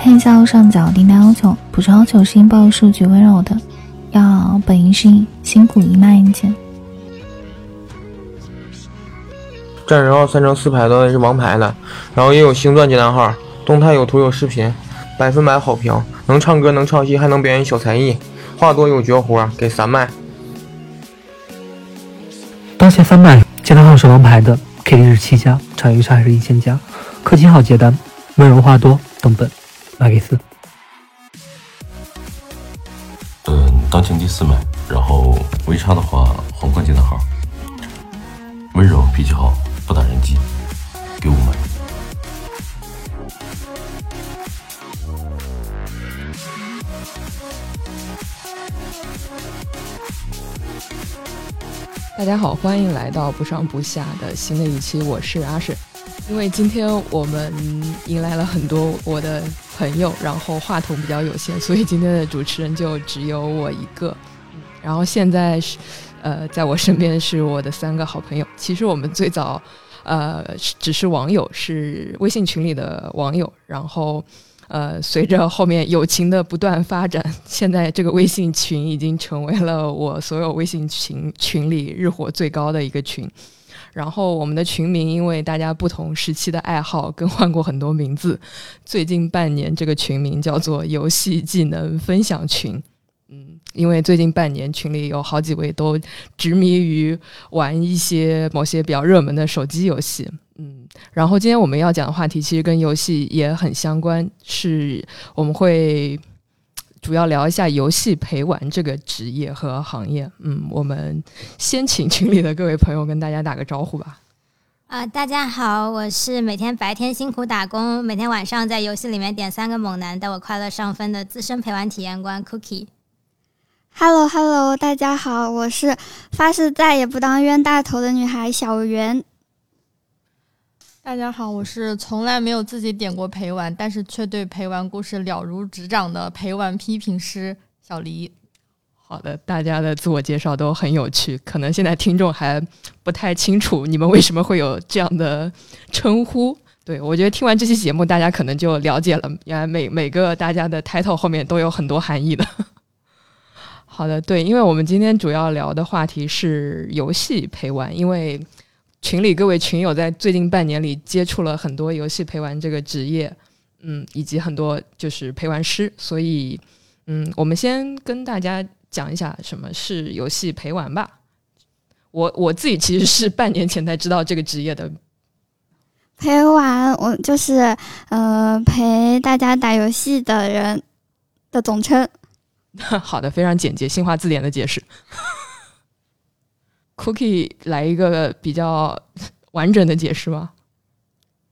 看一下右上角订单要求，补充要求是音报数据温柔的，要本音适应，辛苦一麦一件。战神号三乘四排的是王牌的，然后也有星钻接单号，动态有图有视频，百分百好评，能唱歌能唱戏还能表演小才艺，话多有绝活，给三麦。当前三麦接单号是王牌的，KD 是七加，场域差还是一千加，氪金号接单，温柔话多，等本，麦给四。嗯，当前第四麦，然后微差的话，皇冠接的号，温柔脾气好。不打人机，给五麦。大家好，欢迎来到不上不下的新的一期，我是阿水。因为今天我们迎来了很多我的朋友，然后话筒比较有限，所以今天的主持人就只有我一个。然后现在是。呃，在我身边是我的三个好朋友。其实我们最早，呃，只是网友，是微信群里的网友。然后，呃，随着后面友情的不断发展，现在这个微信群已经成为了我所有微信群群里日活最高的一个群。然后，我们的群名因为大家不同时期的爱好更换过很多名字。最近半年，这个群名叫做“游戏技能分享群”。嗯，因为最近半年群里有好几位都执迷于玩一些某些比较热门的手机游戏。嗯，然后今天我们要讲的话题其实跟游戏也很相关，是我们会主要聊一下游戏陪玩这个职业和行业。嗯，我们先请群里的各位朋友跟大家打个招呼吧。啊，大家好，我是每天白天辛苦打工，每天晚上在游戏里面点三个猛男带我快乐上分的资深陪玩体验官 Cookie。Hello Hello，大家好，我是发誓再也不当冤大头的女孩小圆。大家好，我是从来没有自己点过陪玩，但是却对陪玩故事了如指掌的陪玩批评师小黎。好的，大家的自我介绍都很有趣，可能现在听众还不太清楚你们为什么会有这样的称呼。对我觉得听完这期节目，大家可能就了解了，原来每每个大家的 title 后面都有很多含义的。好的，对，因为我们今天主要聊的话题是游戏陪玩，因为群里各位群友在最近半年里接触了很多游戏陪玩这个职业，嗯，以及很多就是陪玩师，所以，嗯，我们先跟大家讲一下什么是游戏陪玩吧。我我自己其实是半年前才知道这个职业的。陪玩，我就是呃陪大家打游戏的人的总称。好的，非常简洁，新华字典的解释。Cookie 来一个比较完整的解释吗？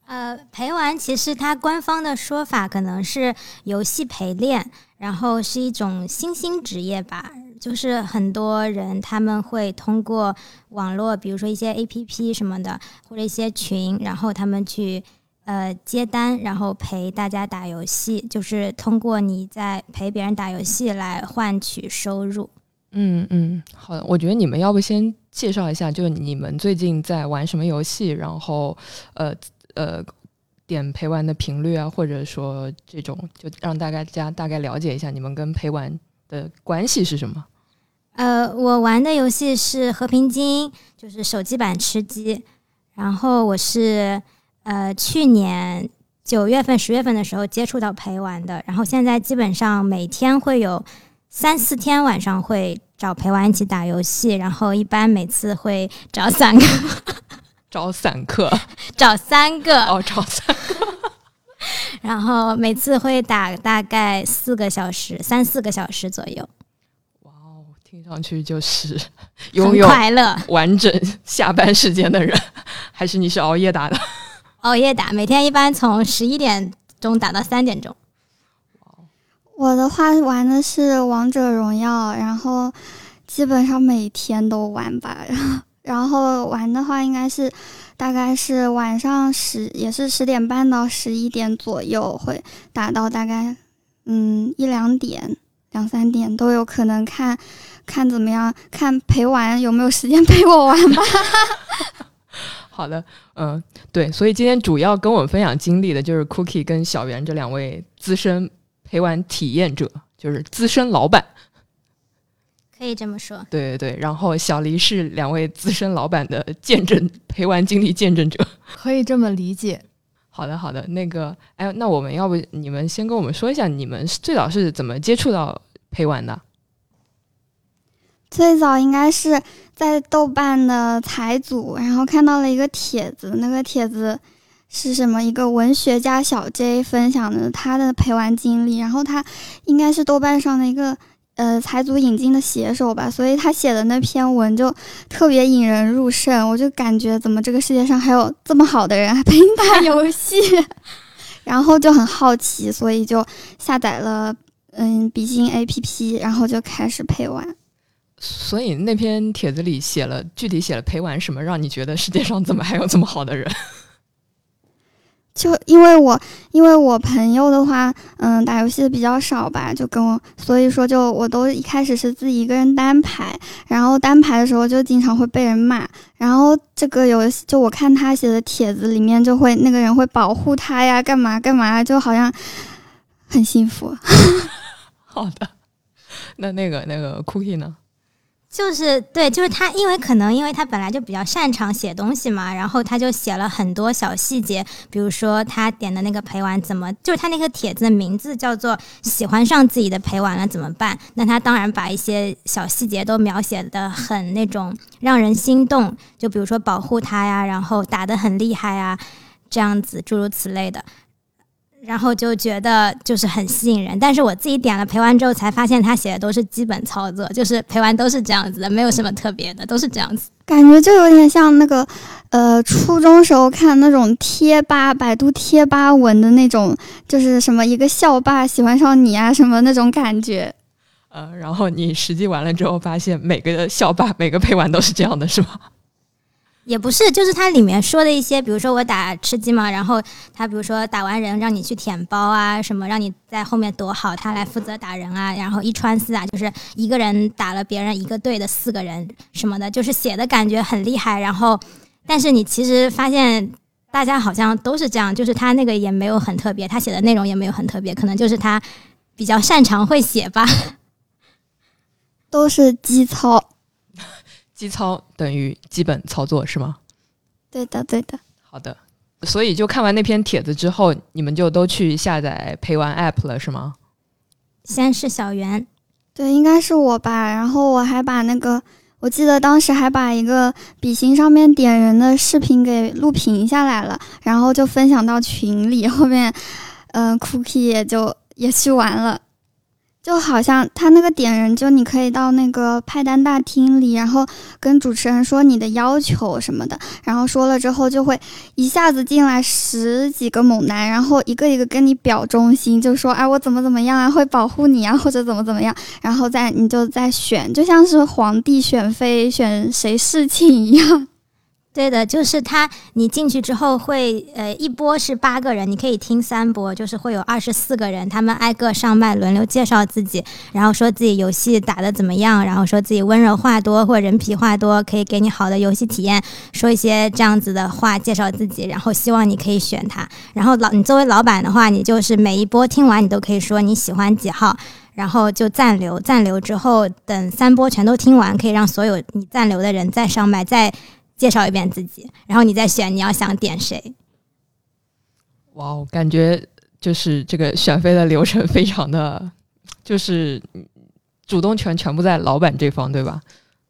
呃，陪玩其实它官方的说法可能是游戏陪练，然后是一种新兴职业吧。就是很多人他们会通过网络，比如说一些 APP 什么的，或者一些群，然后他们去。呃，接单，然后陪大家打游戏，就是通过你在陪别人打游戏来换取收入。嗯嗯，好的，我觉得你们要不先介绍一下，就你们最近在玩什么游戏，然后呃呃点陪玩的频率啊，或者说这种，就让大家大概了解一下你们跟陪玩的关系是什么。呃，我玩的游戏是《和平精英》，就是手机版吃鸡，然后我是。呃，去年九月份、十月份的时候接触到陪玩的，然后现在基本上每天会有三四天晚上会找陪玩一起打游戏，然后一般每次会找三个，找散客，找三个 哦，找三个，然后每次会打大概四个小时，三四个小时左右。哇哦，听上去就是拥有快乐完整下班时间的人，还是你是熬夜打的？熬夜打，每天一般从十一点钟打到三点钟。我的话玩的是王者荣耀，然后基本上每天都玩吧。然后，然后玩的话应该是大概是晚上十，也是十点半到十一点左右会打到大概嗯一两点、两三点都有可能，看看怎么样，看陪玩有没有时间 陪我玩吧。好的，嗯，对，所以今天主要跟我们分享经历的就是 Cookie 跟小袁这两位资深陪玩体验者，就是资深老板。可以这么说。对对对，然后小黎是两位资深老板的见证陪玩经历见证者。可以这么理解。好的好的，那个，哎，那我们要不你们先跟我们说一下，你们最早是怎么接触到陪玩的？最早应该是在豆瓣的财组，然后看到了一个帖子，那个帖子是什么？一个文学家小 J 分享的他的陪玩经历，然后他应该是豆瓣上的一个呃财组引进的写手吧，所以他写的那篇文就特别引人入胜，我就感觉怎么这个世界上还有这么好的人还陪你打游戏，然后就很好奇，所以就下载了嗯比心 APP，然后就开始陪玩。所以那篇帖子里写了具体写了陪玩什么，让你觉得世界上怎么还有这么好的人？就因为我因为我朋友的话，嗯，打游戏比较少吧，就跟我，所以说就我都一开始是自己一个人单排，然后单排的时候就经常会被人骂，然后这个游戏就我看他写的帖子里面就会那个人会保护他呀，干嘛干嘛，就好像很幸福。好的，那那个那个 Cookie 呢？就是对，就是他，因为可能因为他本来就比较擅长写东西嘛，然后他就写了很多小细节，比如说他点的那个陪玩怎么，就是他那个帖子的名字叫做“喜欢上自己的陪玩了怎么办”，那他当然把一些小细节都描写的很那种让人心动，就比如说保护他呀，然后打的很厉害呀，这样子诸如此类的。然后就觉得就是很吸引人，但是我自己点了陪玩之后，才发现他写的都是基本操作，就是陪玩都是这样子的，没有什么特别的，都是这样子。感觉就有点像那个，呃，初中时候看那种贴吧、百度贴吧文的那种，就是什么一个校霸喜欢上你啊，什么那种感觉。呃，然后你实际完了之后，发现每个校霸、每个陪玩都是这样的，是吗？也不是，就是它里面说的一些，比如说我打吃鸡嘛，然后他比如说打完人让你去舔包啊，什么让你在后面躲好，他来负责打人啊，然后一穿四啊，就是一个人打了别人一个队的四个人什么的，就是写的感觉很厉害。然后，但是你其实发现大家好像都是这样，就是他那个也没有很特别，他写的内容也没有很特别，可能就是他比较擅长会写吧，都是基操。基操等于基本操作是吗？对的，对的。好的，所以就看完那篇帖子之后，你们就都去下载陪玩 App 了是吗？先是小袁，对，应该是我吧。然后我还把那个，我记得当时还把一个比心上面点人的视频给录屏下来了，然后就分享到群里。后面，嗯，Cookie 也就也去玩了。就好像他那个点人，就你可以到那个派单大厅里，然后跟主持人说你的要求什么的，然后说了之后，就会一下子进来十几个猛男，然后一个一个跟你表忠心，就说哎我怎么怎么样啊，会保护你啊，或者怎么怎么样，然后再你就再选，就像是皇帝选妃选谁侍寝一样。对的，就是他。你进去之后会，呃，一波是八个人，你可以听三波，就是会有二十四个人，他们挨个上麦，轮流介绍自己，然后说自己游戏打的怎么样，然后说自己温柔话多或人皮话多，可以给你好的游戏体验，说一些这样子的话介绍自己，然后希望你可以选他。然后老你作为老板的话，你就是每一波听完，你都可以说你喜欢几号，然后就暂留，暂留之后等三波全都听完，可以让所有你暂留的人再上麦，再。介绍一遍自己，然后你再选你要想点谁。哇，我感觉就是这个选妃的流程非常的，就是主动权全部在老板这方，对吧？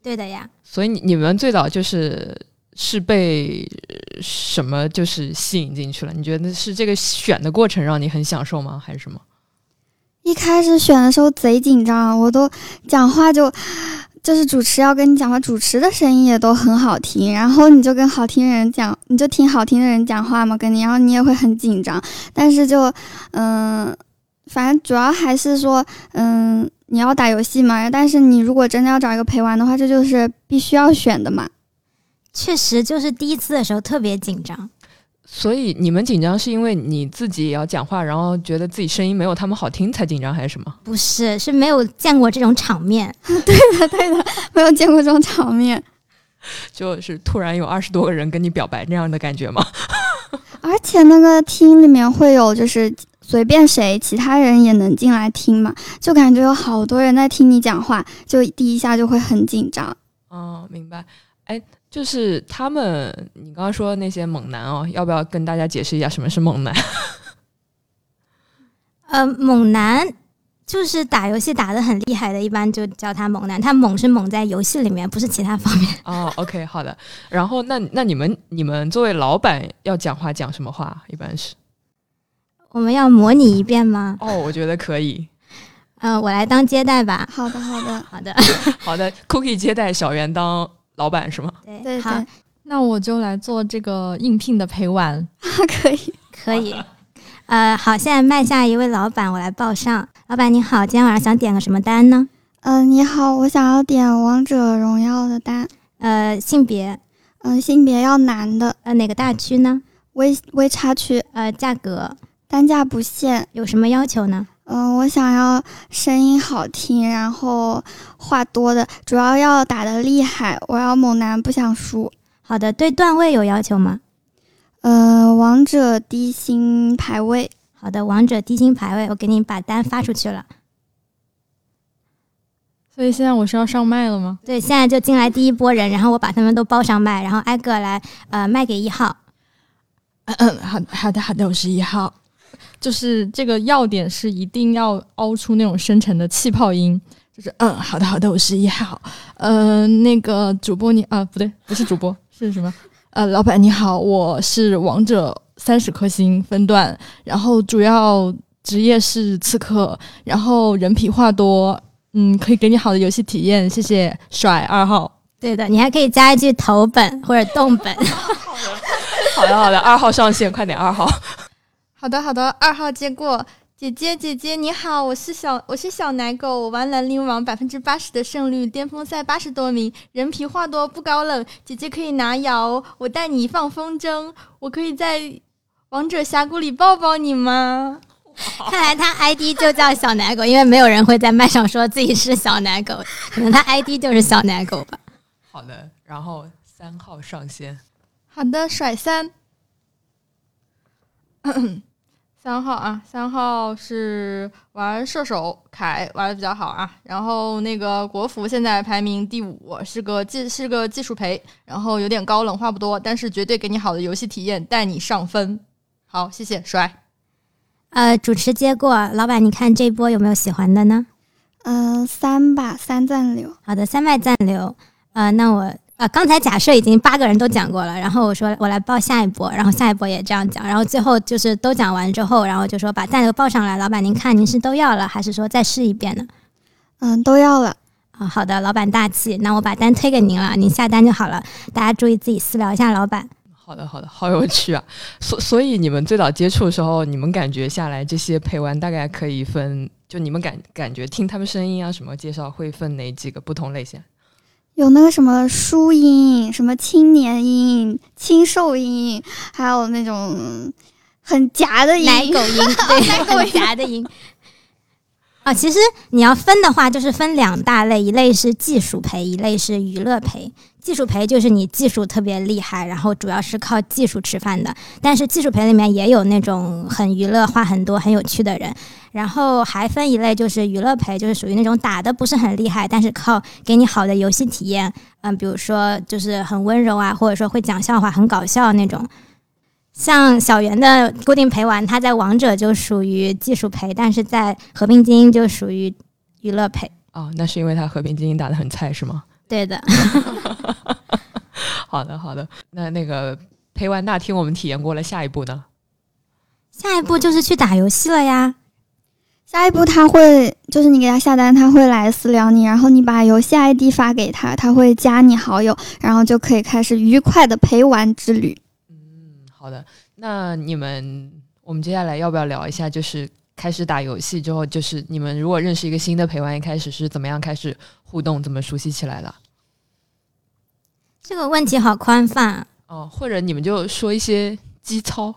对的呀。所以你你们最早就是是被什么就是吸引进去了？你觉得是这个选的过程让你很享受吗？还是什么？一开始选的时候贼紧张，我都讲话就。就是主持要跟你讲话，主持的声音也都很好听，然后你就跟好听的人讲，你就听好听的人讲话嘛，跟你，然后你也会很紧张。但是就，嗯，反正主要还是说，嗯，你要打游戏嘛。但是你如果真的要找一个陪玩的话，这就是必须要选的嘛。确实，就是第一次的时候特别紧张。所以你们紧张是因为你自己也要讲话，然后觉得自己声音没有他们好听才紧张，还是什么？不是，是没有见过这种场面。对的，对的，没有见过这种场面。就是突然有二十多个人跟你表白那样的感觉吗？而且那个厅里面会有，就是随便谁，其他人也能进来听嘛，就感觉有好多人在听你讲话，就第一下就会很紧张。哦，明白。哎，就是他们，你刚刚说的那些猛男哦，要不要跟大家解释一下什么是猛男？呃，猛男就是打游戏打的很厉害的，一般就叫他猛男。他猛是猛在游戏里面，不是其他方面。哦，OK，好的。然后那那你们你们作为老板要讲话讲什么话？一般是我们要模拟一遍吗？哦，我觉得可以。嗯，我来当接待吧。好的，好的，好的，好的。Cookie 接待小袁当老板是吗？对对好，那我就来做这个应聘的陪玩啊。可以。可以。呃，好，现在麦下一位老板，我来报上。老板你好，今天晚上想点个什么单呢？嗯、你好，我想要点王者荣耀的单。呃，性别，嗯、性别要男的，呃，哪个大区呢？微微差区，呃，价格单价不限。有什么要求呢？嗯、我想要声音好听，然后话多的，主要要打的厉害。我要猛男，不想输。好的，对段位有要求吗？呃，王者低星排位，好的，王者低星排位，我给你把单发出去了。所以现在我是要上麦了吗？对，现在就进来第一波人，然后我把他们都包上麦，然后挨个来呃卖给一号。嗯嗯，好好的好的，我是一号。就是这个要点是一定要凹出那种深沉的气泡音，就是嗯，好的好的，我是一号。呃，那个主播你啊，不对，不是主播，是什么？呃，老板你好，我是王者三十颗星分段，然后主要职业是刺客，然后人皮话多，嗯，可以给你好的游戏体验，谢谢。甩二号，对的，你还可以加一句头本或者动本。好的好的，二号上线，快点二号。好的好的，二号接过。姐姐姐姐你好，我是小我是小奶狗，我玩兰陵王百分之八十的胜率，巅峰赛八十多名，人皮话多不高冷，姐姐可以拿瑶，我带你放风筝，我可以在王者峡谷里抱抱你吗？看来他 ID 就叫小奶狗，因为没有人会在麦上说自己是小奶狗，可能他 ID 就是小奶狗吧。好的，然后三号上线。好的，甩三。三号啊，三号是玩射手凯玩的比较好啊，然后那个国服现在排名第五，是个技是个技术陪，然后有点高冷，话不多，但是绝对给你好的游戏体验，带你上分。好，谢谢，帅。呃，主持接过，老板，你看这波有没有喜欢的呢？嗯、三吧，三赞流。好的，三麦暂留。呃，那我呃刚才假设已经八个人都讲过了，然后我说我来报下一波，然后下一波也这样讲，然后最后就是都讲完之后，然后就说把价格报上来。老板，您看您是都要了，还是说再试一遍呢？嗯，都要了。啊、好的，老板大气，那我把单推给您了，您下单就好了。大家注意自己私聊一下老板。好的，好的，好有趣啊！所所以你们最早接触的时候，你们感觉下来这些陪玩大概可以分，就你们感感觉听他们声音啊什么介绍会分哪几个不同类型？有那个什么书音，什么青年音、青瘦音，还有那种很夹的音。奶狗音，对，奶狗夹的音。啊、其实你要分的话，就是分两大类，一类是技术陪，一类是娱乐陪。技术陪就是你技术特别厉害，然后主要是靠技术吃饭的。但是技术陪里面也有那种很娱乐、话很多、很有趣的人。然后还分一类就是娱乐陪，就是属于那种打的不是很厉害，但是靠给你好的游戏体验。嗯，比如说就是很温柔啊，或者说会讲笑话、很搞笑那种。像小圆的固定陪玩，他在王者就属于技术陪，但是在和平精英就属于娱乐陪。哦，那是因为他和平精英打的很菜是吗？对的，好的，好的。那那个陪玩大厅我们体验过了，下一步呢？下一步就是去打游戏了呀。下一步他会，就是你给他下单，他会来私聊你，然后你把游戏 ID 发给他，他会加你好友，然后就可以开始愉快的陪玩之旅。嗯，好的。那你们，我们接下来要不要聊一下，就是开始打游戏之后，就是你们如果认识一个新的陪玩，一开始是怎么样开始互动，怎么熟悉起来的？这个问题好宽泛啊。哦，或者你们就说一些基操。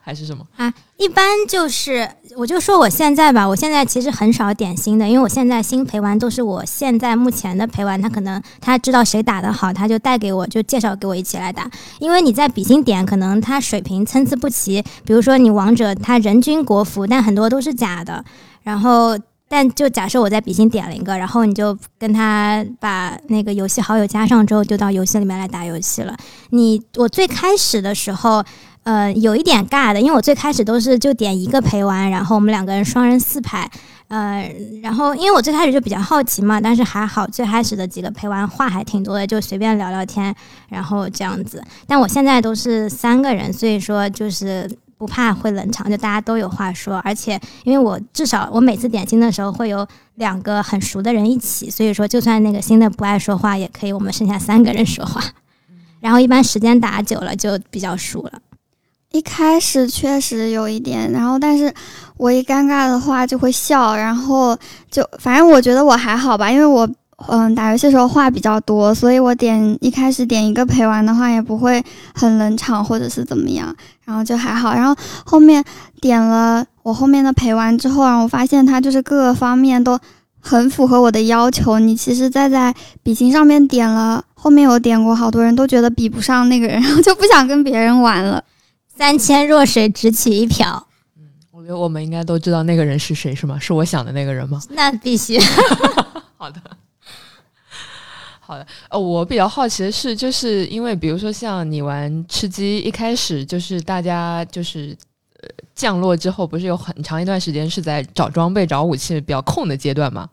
还是什么啊？一般就是，我就说我现在吧，我现在其实很少点新的，因为我现在新陪玩都是我现在目前的陪玩，他可能他知道谁打得好，他就带给我，就介绍给我一起来打。因为你在比心点，可能他水平参差不齐，比如说你王者他人均国服，但很多都是假的，然后。但就假设我在比心点了一个，然后你就跟他把那个游戏好友加上之后，就到游戏里面来打游戏了。你我最开始的时候，呃，有一点尬的，因为我最开始都是就点一个陪玩，然后我们两个人双人四排，呃，然后因为我最开始就比较好奇嘛，但是还好最开始的几个陪玩话还挺多的，就随便聊聊天，然后这样子。但我现在都是三个人，所以说就是。不怕会冷场，就大家都有话说，而且因为我至少我每次点新的时候会有两个很熟的人一起，所以说就算那个新的不爱说话，也可以我们剩下三个人说话。然后一般时间打久了就比较熟了。一开始确实有一点，然后但是我一尴尬的话就会笑，然后就反正我觉得我还好吧，因为我。嗯，打游戏的时候话比较多，所以我点一开始点一个陪玩的话，也不会很冷场或者是怎么样，然后就还好。然后后面点了我后面的陪玩之后，然后我发现他就是各个方面都很符合我的要求。你其实再在比心上面点了，后面有点过，好多人都觉得比不上那个人，然后就不想跟别人玩了。三千弱水只取一瓢。嗯，我觉得我们应该都知道那个人是谁，是吗？是我想的那个人吗？那必须。好的。好的，呃，我比较好奇的是，就是因为比如说像你玩吃鸡，一开始就是大家就是呃降落之后，不是有很长一段时间是在找装备、找武器比较空的阶段吗？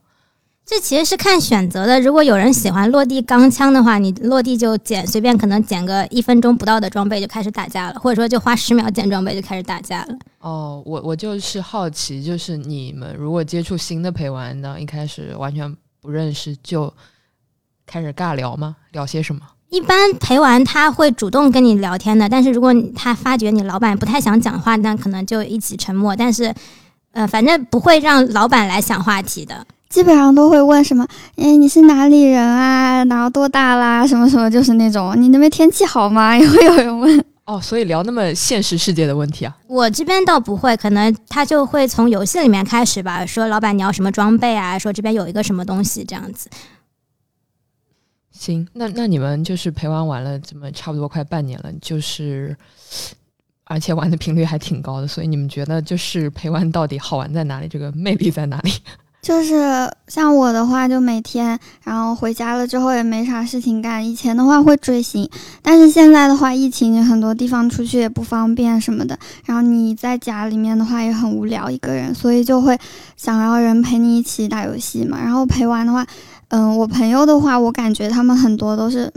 这其实是看选择的。如果有人喜欢落地钢枪的话，你落地就捡，随便可能捡个一分钟不到的装备就开始打架了，或者说就花十秒捡装备就开始打架了。哦，我我就是好奇，就是你们如果接触新的陪玩呢，一开始完全不认识就。开始尬聊吗？聊些什么？一般陪玩他会主动跟你聊天的，但是如果他发觉你老板不太想讲话，那可能就一起沉默。但是，呃，反正不会让老板来想话题的，基本上都会问什么？哎，你是哪里人啊？然后多大啦？什么什么？就是那种你那边天气好吗？也会有人问。哦，所以聊那么现实世界的问题啊？我这边倒不会，可能他就会从游戏里面开始吧，说老板你要什么装备啊？说这边有一个什么东西这样子。行，那那你们就是陪玩玩了这么差不多快半年了，就是而且玩的频率还挺高的，所以你们觉得就是陪玩到底好玩在哪里？这个魅力在哪里？就是像我的话，就每天，然后回家了之后也没啥事情干。以前的话会追星，但是现在的话，疫情很多地方出去也不方便什么的，然后你在家里面的话也很无聊一个人，所以就会想要人陪你一起打游戏嘛。然后陪玩的话。嗯，我朋友的话，我感觉他们很多都是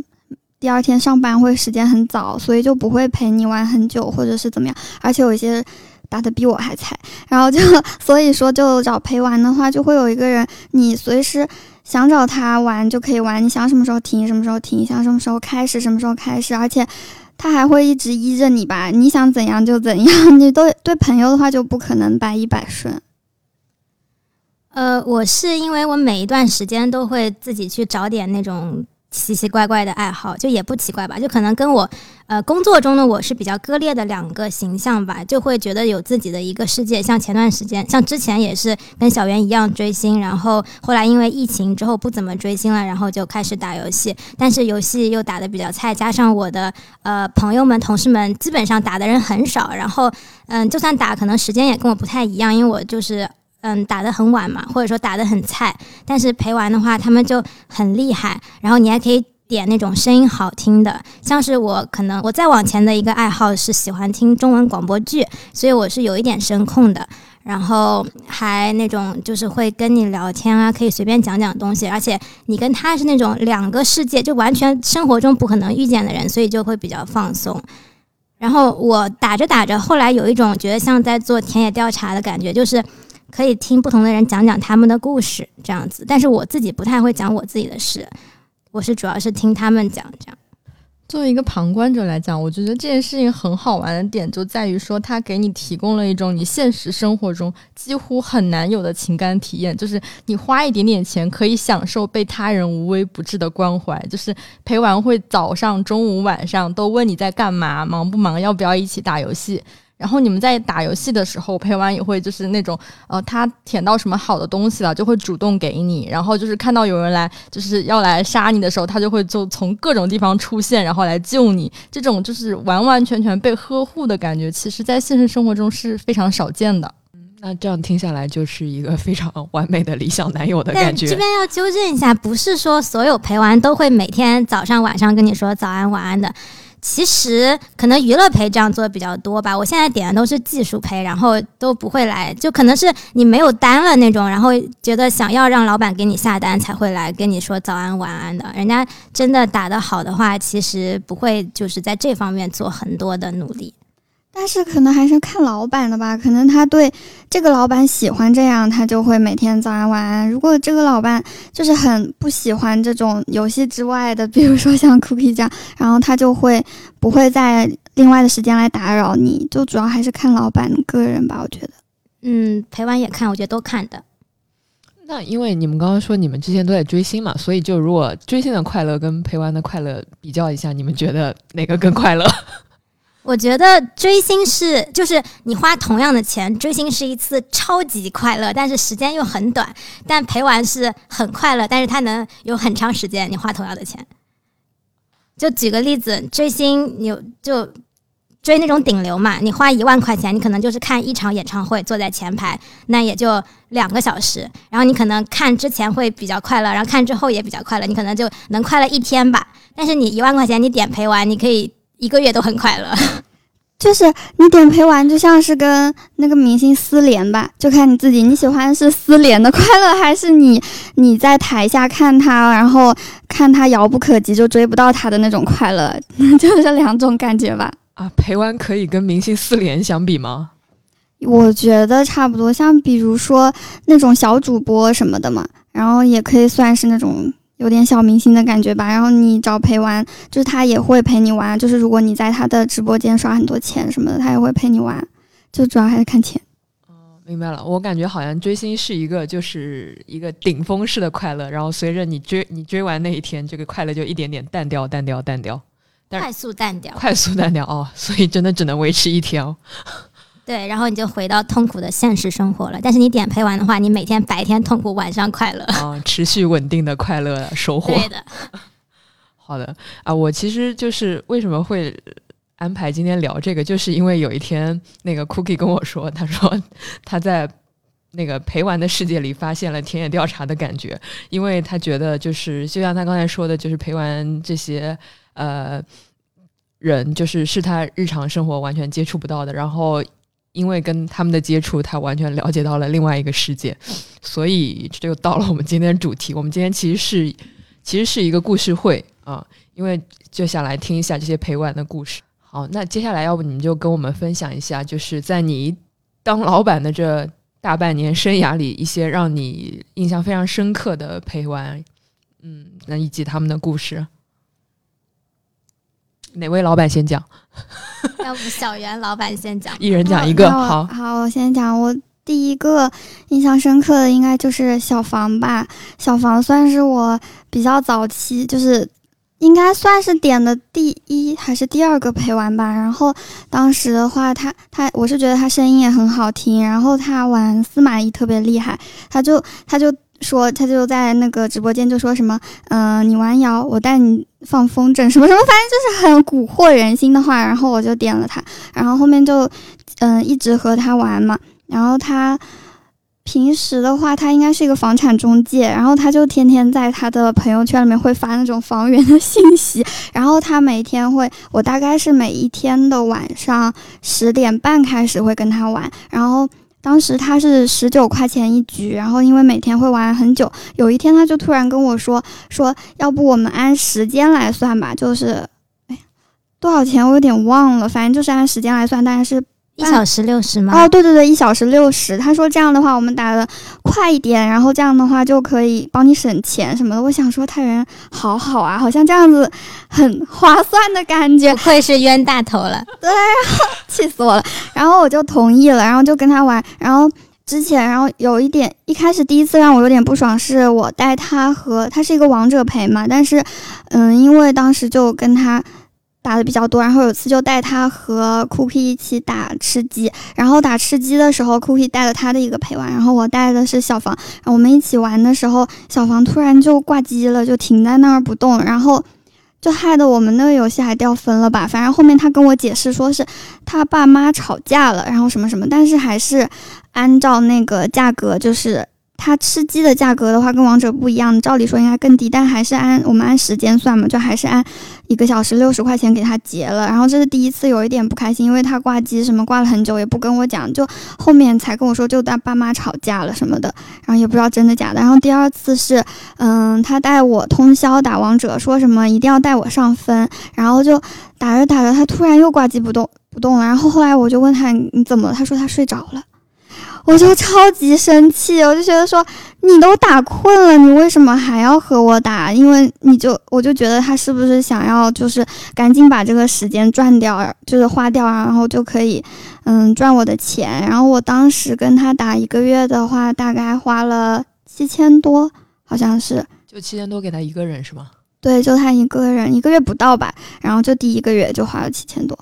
第二天上班会时间很早，所以就不会陪你玩很久，或者是怎么样。而且有一些打的比我还菜，然后就 所以说就找陪玩的话，就会有一个人，你随时想找他玩就可以玩，你想什么时候停什么时候停，想什么时候开始什么时候开始，而且他还会一直依着你吧，你想怎样就怎样。你都对朋友的话就不可能百依百顺。呃，我是因为我每一段时间都会自己去找点那种奇奇怪怪的爱好，就也不奇怪吧，就可能跟我呃工作中的我是比较割裂的两个形象吧，就会觉得有自己的一个世界。像前段时间，像之前也是跟小袁一样追星，然后后来因为疫情之后不怎么追星了，然后就开始打游戏，但是游戏又打的比较菜，加上我的呃朋友们、同事们基本上打的人很少，然后嗯，就算打，可能时间也跟我不太一样，因为我就是。嗯，打的很晚嘛，或者说打的很菜，但是陪玩的话，他们就很厉害。然后你还可以点那种声音好听的，像是我可能我再往前的一个爱好是喜欢听中文广播剧，所以我是有一点声控的。然后还那种就是会跟你聊天啊，可以随便讲讲东西，而且你跟他是那种两个世界，就完全生活中不可能遇见的人，所以就会比较放松。然后我打着打着，后来有一种觉得像在做田野调查的感觉，就是。可以听不同的人讲讲他们的故事，这样子。但是我自己不太会讲我自己的事，我是主要是听他们讲这样。作为一个旁观者来讲，我觉得这件事情很好玩的点就在于说，它给你提供了一种你现实生活中几乎很难有的情感体验，就是你花一点点钱可以享受被他人无微不至的关怀，就是陪玩会早上、中午、晚上都问你在干嘛，忙不忙，要不要一起打游戏。然后你们在打游戏的时候，陪玩也会就是那种，呃，他舔到什么好的东西了，就会主动给你。然后就是看到有人来，就是要来杀你的时候，他就会就从各种地方出现，然后来救你。这种就是完完全全被呵护的感觉，其实在现实生活中是非常少见的。那这样听下来，就是一个非常完美的理想男友的感觉。这边要纠正一下，不是说所有陪玩都会每天早上晚上跟你说早安晚安的。其实可能娱乐陪这样做的比较多吧。我现在点的都是技术陪，然后都不会来，就可能是你没有单了那种，然后觉得想要让老板给你下单才会来跟你说早安晚安的。人家真的打得好的话，其实不会就是在这方面做很多的努力。但是可能还是看老板的吧，可能他对这个老板喜欢这样，他就会每天早安晚安。如果这个老板就是很不喜欢这种游戏之外的，比如说像 Cookie 这样，然后他就会不会在另外的时间来打扰你。就主要还是看老板个人吧，我觉得。嗯，陪玩也看，我觉得都看的。那因为你们刚刚说你们之前都在追星嘛，所以就如果追星的快乐跟陪玩的快乐比较一下，你们觉得哪个更快乐？我觉得追星是，就是你花同样的钱追星是一次超级快乐，但是时间又很短。但陪玩是很快乐，但是它能有很长时间。你花同样的钱，就举个例子，追星你就追那种顶流嘛，你花一万块钱，你可能就是看一场演唱会，坐在前排，那也就两个小时。然后你可能看之前会比较快乐，然后看之后也比较快乐，你可能就能快乐一天吧。但是你一万块钱，你点陪玩，你可以。一个月都很快乐，就是你点陪玩，就像是跟那个明星私联吧，就看你自己，你喜欢是私联的快乐，还是你你在台下看他，然后看他遥不可及就追不到他的那种快乐，就是两种感觉吧。啊，陪玩可以跟明星私联相比吗？我觉得差不多，像比如说那种小主播什么的嘛，然后也可以算是那种。有点小明星的感觉吧，然后你找陪玩，就是他也会陪你玩，就是如果你在他的直播间刷很多钱什么的，他也会陪你玩，就主要还是看钱。哦，明白了，我感觉好像追星是一个就是一个顶峰式的快乐，然后随着你追你追完那一天，这个快乐就一点点淡掉，淡掉，淡掉，快速淡掉，快速淡掉哦，所以真的只能维持一天。对，然后你就回到痛苦的现实生活了。但是你点陪玩的话，你每天白天痛苦，晚上快乐啊，持续稳定的快乐收获。对的，好的啊，我其实就是为什么会安排今天聊这个，就是因为有一天那个 Cookie 跟我说，他说他在那个陪玩的世界里发现了田野调查的感觉，因为他觉得就是就像他刚才说的，就是陪玩这些呃人，就是是他日常生活完全接触不到的，然后。因为跟他们的接触，他完全了解到了另外一个世界，所以这就到了我们今天的主题。我们今天其实是其实是一个故事会啊，因为就想来听一下这些陪玩的故事。好，那接下来要不你们就跟我们分享一下，就是在你当老板的这大半年生涯里，一些让你印象非常深刻的陪玩，嗯，那以及他们的故事。哪位老板先讲？要不小袁老板先讲，一人讲一个。好，好，我先讲。我第一个印象深刻的应该就是小房吧。小房算是我比较早期，就是应该算是点的第一还是第二个陪玩吧。然后当时的话，他他我是觉得他声音也很好听，然后他玩司马懿特别厉害，他就他就。说他就在那个直播间就说什么，嗯，你玩摇，我带你放风筝，什么什么，反正就是很蛊惑人心的话。然后我就点了他，然后后面就，嗯，一直和他玩嘛。然后他平时的话，他应该是一个房产中介，然后他就天天在他的朋友圈里面会发那种房源的信息。然后他每天会，我大概是每一天的晚上十点半开始会跟他玩，然后。当时他是十九块钱一局，然后因为每天会玩很久，有一天他就突然跟我说说，要不我们按时间来算吧，就是，哎，多少钱我有点忘了，反正就是按时间来算，大概是。一小时六十吗？哦，对对对，一小时六十。他说这样的话，我们打的快一点，然后这样的话就可以帮你省钱什么的。我想说太原好好啊，好像这样子很划算的感觉。不愧是冤大头了，对，气死我了。然后我就同意了，然后就跟他玩。然后之前，然后有一点，一开始第一次让我有点不爽，是我带他和他是一个王者陪嘛，但是，嗯，因为当时就跟他。打的比较多，然后有次就带他和 Cookie 一起打吃鸡，然后打吃鸡的时候，Cookie 带了他的一个陪玩，然后我带的是小房，我们一起玩的时候，小房突然就挂机了，就停在那儿不动，然后就害得我们那个游戏还掉分了吧？反正后面他跟我解释说是他爸妈吵架了，然后什么什么，但是还是按照那个价格就是。它吃鸡的价格的话，跟王者不一样，照理说应该更低，但还是按我们按时间算嘛，就还是按一个小时六十块钱给他结了。然后这是第一次有一点不开心，因为他挂机什么挂了很久，也不跟我讲，就后面才跟我说就他爸妈吵架了什么的，然后也不知道真的假的。然后第二次是，嗯，他带我通宵打王者，说什么一定要带我上分，然后就打着打着，他突然又挂机不动不动了。然后后来我就问他你怎么了，他说他睡着了。我就超级生气，我就觉得说你都打困了，你为什么还要和我打？因为你就我就觉得他是不是想要就是赶紧把这个时间赚掉，就是花掉，然后就可以嗯赚我的钱。然后我当时跟他打一个月的话，大概花了七千多，好像是就七千多给他一个人是吗？对，就他一个人一个月不到吧，然后就第一个月就花了七千多。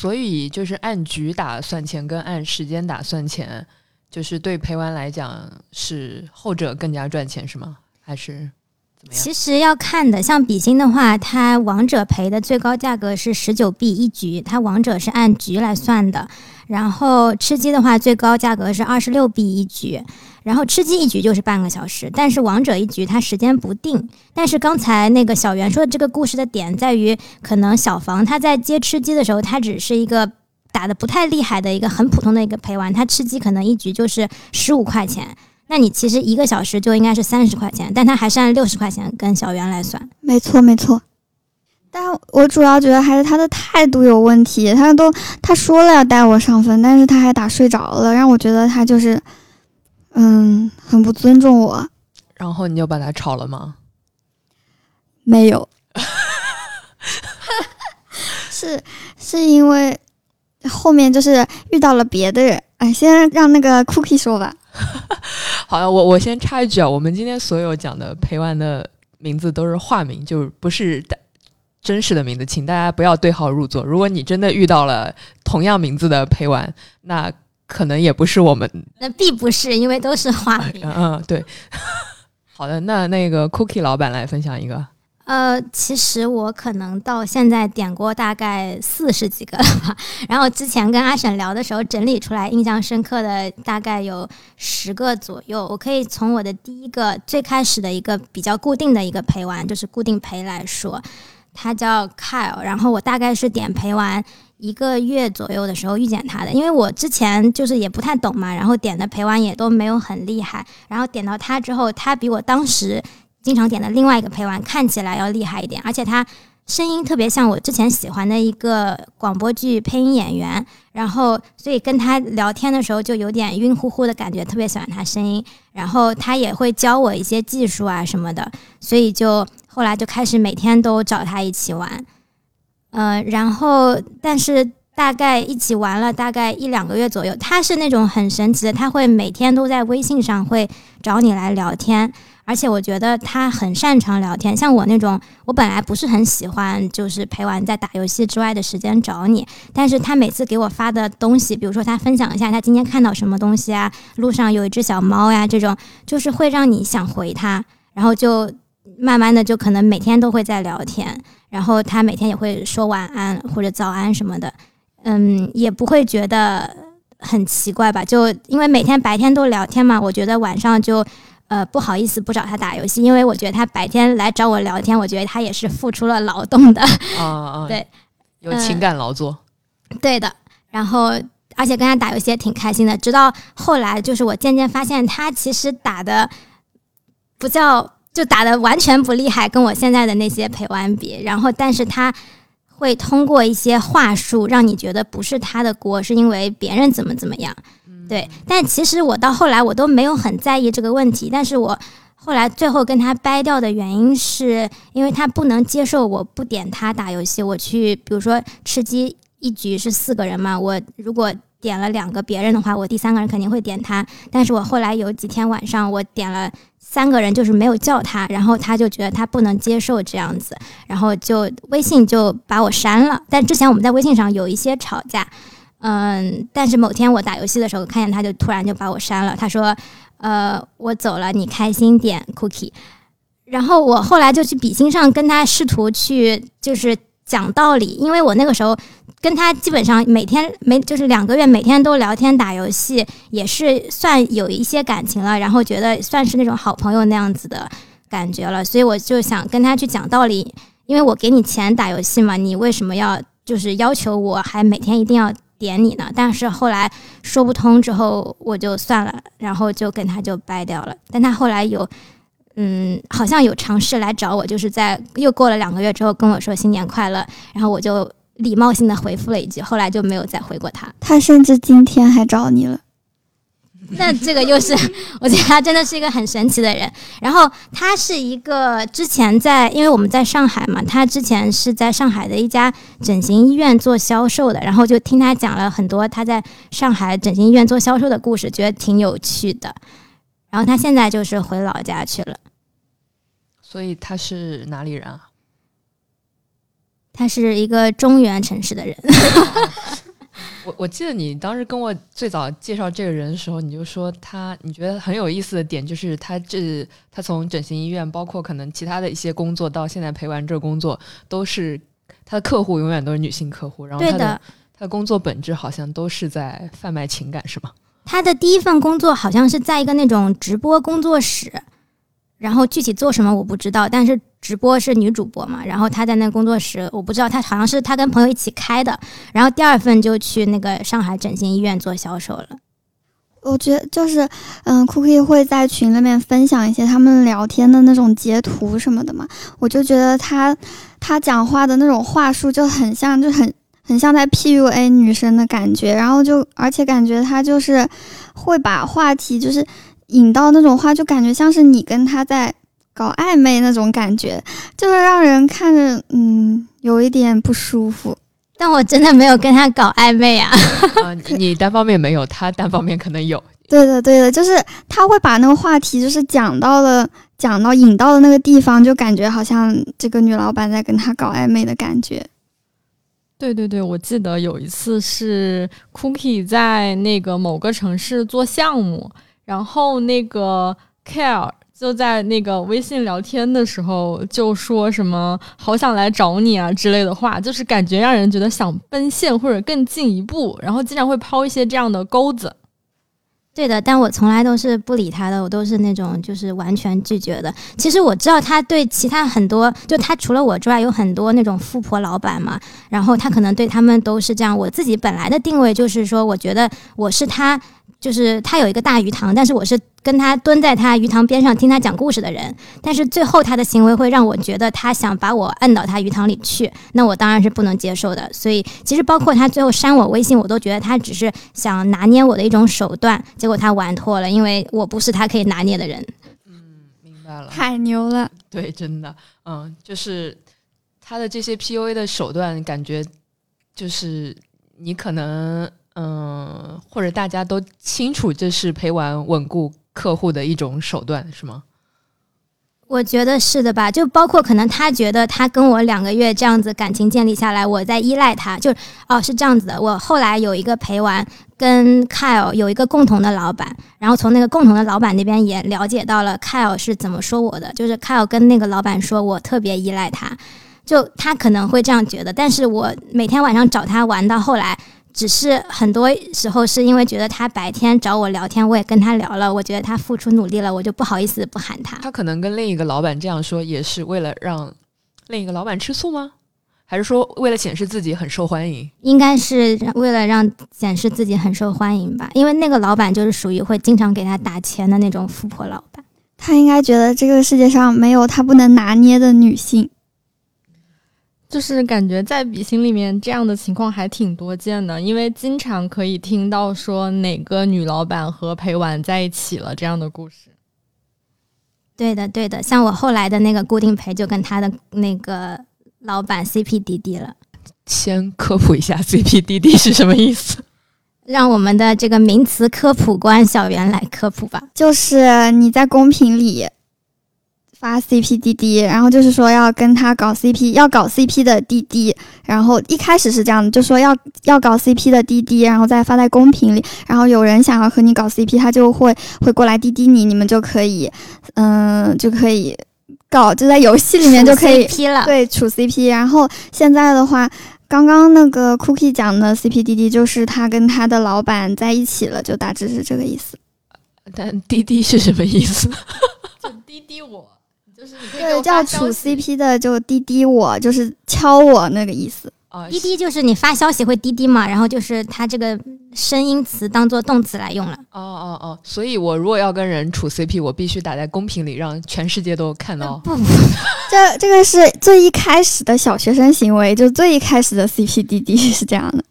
所以就是按局打算钱跟按时间打算钱，就是对陪玩来讲是后者更加赚钱是吗？还是怎么样？其实要看的，像比心的话，它王者赔的最高价格是十九币一局，它王者是按局来算的。然后吃鸡的话，最高价格是二十六币一局。然后吃鸡一局就是半个小时，但是王者一局它时间不定。但是刚才那个小袁说的这个故事的点在于，可能小房他在接吃鸡的时候，他只是一个打的不太厉害的一个很普通的一个陪玩，他吃鸡可能一局就是十五块钱，那你其实一个小时就应该是三十块钱，但他还是按六十块钱跟小袁来算。没错没错，但我主要觉得还是他的态度有问题，他都他说了要带我上分，但是他还打睡着了，让我觉得他就是。嗯，很不尊重我。然后你就把他炒了吗？没有，是是因为后面就是遇到了别的人。哎，先让那个 Cookie 说吧。好了，我我先插一句啊，我们今天所有讲的陪玩的名字都是化名，就不是真实的名字，请大家不要对号入座。如果你真的遇到了同样名字的陪玩，那。可能也不是我们，那必不是，因为都是花名。嗯，对。好的，那那个 Cookie 老板来分享一个。呃，其实我可能到现在点过大概四十几个了吧。然后之前跟阿婶聊的时候，整理出来印象深刻的大概有十个左右。我可以从我的第一个最开始的一个比较固定的一个陪玩，就是固定陪来说，他叫 Kyle。然后我大概是点陪玩。一个月左右的时候遇见他的，因为我之前就是也不太懂嘛，然后点的陪玩也都没有很厉害，然后点到他之后，他比我当时经常点的另外一个陪玩看起来要厉害一点，而且他声音特别像我之前喜欢的一个广播剧配音演员，然后所以跟他聊天的时候就有点晕乎乎的感觉，特别喜欢他声音，然后他也会教我一些技术啊什么的，所以就后来就开始每天都找他一起玩。呃，然后，但是大概一起玩了大概一两个月左右，他是那种很神奇的，他会每天都在微信上会找你来聊天，而且我觉得他很擅长聊天。像我那种，我本来不是很喜欢，就是陪玩在打游戏之外的时间找你，但是他每次给我发的东西，比如说他分享一下他今天看到什么东西啊，路上有一只小猫呀，这种就是会让你想回他，然后就慢慢的就可能每天都会在聊天。然后他每天也会说晚安或者早安什么的，嗯，也不会觉得很奇怪吧？就因为每天白天都聊天嘛，我觉得晚上就呃不好意思不找他打游戏，因为我觉得他白天来找我聊天，我觉得他也是付出了劳动的。啊啊，对，有情感劳作。对的，然后而且跟他打游戏也挺开心的。直到后来，就是我渐渐发现他其实打的不叫。就打的完全不厉害，跟我现在的那些陪玩比，然后但是他会通过一些话术让你觉得不是他的锅，是因为别人怎么怎么样，对。但其实我到后来我都没有很在意这个问题，但是我后来最后跟他掰掉的原因是因为他不能接受我不点他打游戏，我去比如说吃鸡一局是四个人嘛，我如果点了两个别人的话，我第三个人肯定会点他。但是我后来有几天晚上，我点了三个人，就是没有叫他，然后他就觉得他不能接受这样子，然后就微信就把我删了。但之前我们在微信上有一些吵架，嗯，但是某天我打游戏的时候看见他就突然就把我删了，他说：“呃，我走了，你开心点，Cookie。”然后我后来就去比心上跟他试图去就是讲道理，因为我那个时候。跟他基本上每天每就是两个月每天都聊天打游戏，也是算有一些感情了，然后觉得算是那种好朋友那样子的感觉了，所以我就想跟他去讲道理，因为我给你钱打游戏嘛，你为什么要就是要求我还每天一定要点你呢？但是后来说不通之后，我就算了，然后就跟他就掰掉了。但他后来有，嗯，好像有尝试来找我，就是在又过了两个月之后跟我说新年快乐，然后我就。礼貌性的回复了一句，后来就没有再回过他。他甚至今天还找你了，那这个又是我觉得他真的是一个很神奇的人。然后他是一个之前在，因为我们在上海嘛，他之前是在上海的一家整形医院做销售的，然后就听他讲了很多他在上海整形医院做销售的故事，觉得挺有趣的。然后他现在就是回老家去了。所以他是哪里人啊？他是一个中原城市的人。我我记得你当时跟我最早介绍这个人的时候，你就说他你觉得很有意思的点就是他这他从整形医院，包括可能其他的一些工作，到现在陪玩这工作，都是他的客户永远都是女性客户。然后他的他的工作本质好像都是在贩卖情感，是吗？他的第一份工作好像是在一个那种直播工作室。然后具体做什么我不知道，但是直播是女主播嘛，然后她在那工作室，我不知道她好像是她跟朋友一起开的。然后第二份就去那个上海整形医院做销售了。我觉得就是，嗯，Cookie 会在群里面分享一些他们聊天的那种截图什么的嘛，我就觉得他他讲话的那种话术就很像，就很很像在 PUA 女生的感觉。然后就而且感觉他就是会把话题就是。引到那种话，就感觉像是你跟他在搞暧昧那种感觉，就是让人看着嗯有一点不舒服。但我真的没有跟他搞暧昧啊！啊，你单方面没有，他单方面可能有。对的，对的，就是他会把那个话题就是讲到了，讲到引到的那个地方，就感觉好像这个女老板在跟他搞暧昧的感觉。对对对，我记得有一次是 Cookie 在那个某个城市做项目。然后那个 Care 就在那个微信聊天的时候就说什么“好想来找你啊”之类的话，就是感觉让人觉得想奔现或者更进一步，然后经常会抛一些这样的钩子。对的，但我从来都是不理他的，我都是那种就是完全拒绝的。其实我知道他对其他很多，就他除了我之外，有很多那种富婆老板嘛，然后他可能对他们都是这样。我自己本来的定位就是说，我觉得我是他。就是他有一个大鱼塘，但是我是跟他蹲在他鱼塘边上听他讲故事的人。但是最后他的行为会让我觉得他想把我摁到他鱼塘里去，那我当然是不能接受的。所以其实包括他最后删我微信，我都觉得他只是想拿捏我的一种手段。结果他玩脱了，因为我不是他可以拿捏的人。嗯，明白了。太牛了。对，真的，嗯，就是他的这些 PUA 的手段，感觉就是你可能。嗯，或者大家都清楚这是陪玩稳固客户的一种手段，是吗？我觉得是的吧，就包括可能他觉得他跟我两个月这样子感情建立下来，我在依赖他，就哦是这样子的。我后来有一个陪玩跟 Kyle 有一个共同的老板，然后从那个共同的老板那边也了解到了 Kyle 是怎么说我的，就是 Kyle 跟那个老板说我特别依赖他，就他可能会这样觉得，但是我每天晚上找他玩到后来。只是很多时候是因为觉得他白天找我聊天，我也跟他聊了，我觉得他付出努力了，我就不好意思不喊他。他可能跟另一个老板这样说，也是为了让另一个老板吃醋吗？还是说为了显示自己很受欢迎？应该是为了让显示自己很受欢迎吧，因为那个老板就是属于会经常给他打钱的那种富婆老板。他应该觉得这个世界上没有他不能拿捏的女性。就是感觉在比心里面这样的情况还挺多见的，因为经常可以听到说哪个女老板和陪玩在一起了这样的故事。对的，对的，像我后来的那个固定陪就跟他的那个老板 CP 滴滴了。先科普一下 CP 滴滴是什么意思？让我们的这个名词科普官小袁来科普吧。就是你在公屏里发 CP 滴滴，然后就是说要跟他搞 CP，要搞 CP 的滴滴，然后一开始是这样的，就说要要搞 CP 的滴滴，然后再发在公屏里，然后有人想要和你搞 CP，他就会会过来滴滴你，你们就可以，嗯，就可以搞，就在游戏里面就可以 CP 了。对处 CP，然后现在的话。刚刚那个 Cookie 讲的 CP 滴滴，就是他跟他的老板在一起了，就大致是这个意思。但滴滴是什么意思？就滴滴我，就是你可以对，叫处 CP 的就滴滴我，就是敲我那个意思。啊，滴滴就是你发消息会滴滴嘛，然后就是它这个声音词当做动词来用了。哦哦哦，所以我如果要跟人处 CP，我必须打在公屏里，让全世界都看到。不不，这这个是最一开始的小学生行为，就最一开始的 CP 滴滴 是这样的。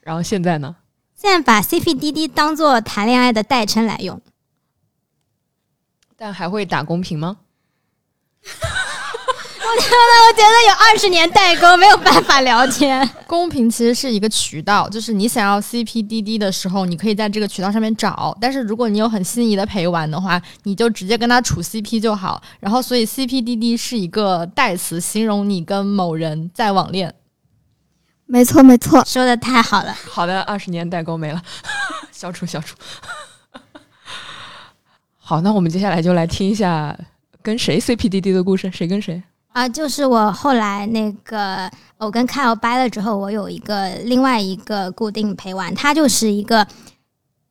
然后现在呢？现在把 CP 滴滴当做谈恋爱的代称来用。但还会打公屏吗？我觉得我觉得有二十年代沟，没有办法聊天。公屏其实是一个渠道，就是你想要 CP 滴滴的时候，你可以在这个渠道上面找。但是如果你有很心仪的陪玩的话，你就直接跟他处 CP 就好。然后，所以 CP 滴滴是一个代词，形容你跟某人在网恋。没错，没错。说的太好了，好的，二十年代沟没了，消除消除。好，那我们接下来就来听一下跟谁 CPDD 的故事，谁跟谁？啊，就是我后来那个，我跟 Kyle 掰了之后，我有一个另外一个固定陪玩，他就是一个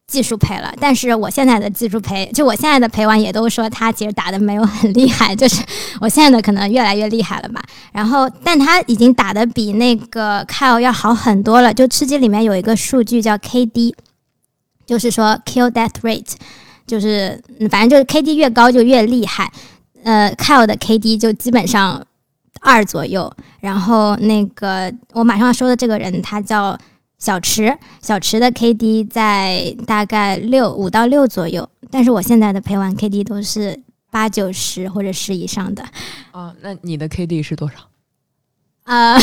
技术陪了。但是我现在的技术陪，就我现在的陪玩也都说他其实打的没有很厉害，就是我现在的可能越来越厉害了吧。然后，但他已经打的比那个 Kyle 要好很多了。就吃鸡里面有一个数据叫 KD，就是说 Kill Death Rate，就是反正就是 KD 越高就越厉害。呃，Kyle 的 KD 就基本上二左右，然后那个我马上要说的这个人，他叫小池，小池的 KD 在大概六五到六左右，但是我现在的陪玩 KD 都是八九十或者十以上的。哦，那你的 KD 是多少？呃，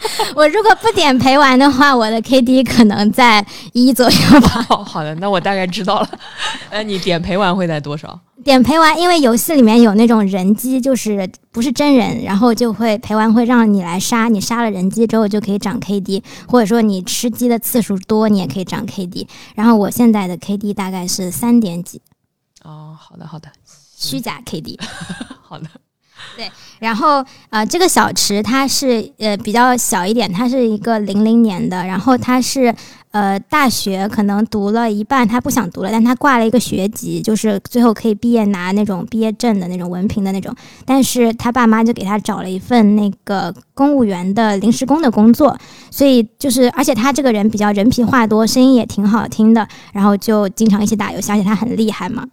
我如果不点陪玩的话，我的 KD 可能在一左右吧。哦，好的，那我大概知道了。那你点陪玩会在多少？点陪玩，因为游戏里面有那种人机，就是不是真人，然后就会陪玩会让你来杀，你杀了人机之后就可以涨 KD，或者说你吃鸡的次数多，你也可以涨 KD。然后我现在的 KD 大概是三点几，哦，好的，好的，虚假 KD。好的。对然后呃，这个小池他是呃比较小一点，他是一个零零年的，然后他是呃大学可能读了一半，他不想读了，但他挂了一个学籍，就是最后可以毕业拿那种毕业证的那种文凭的那种，但是他爸妈就给他找了一份那个公务员的临时工的工作，所以就是而且他这个人比较人皮话多，声音也挺好听的，然后就经常一起打游戏，而且他很厉害嘛，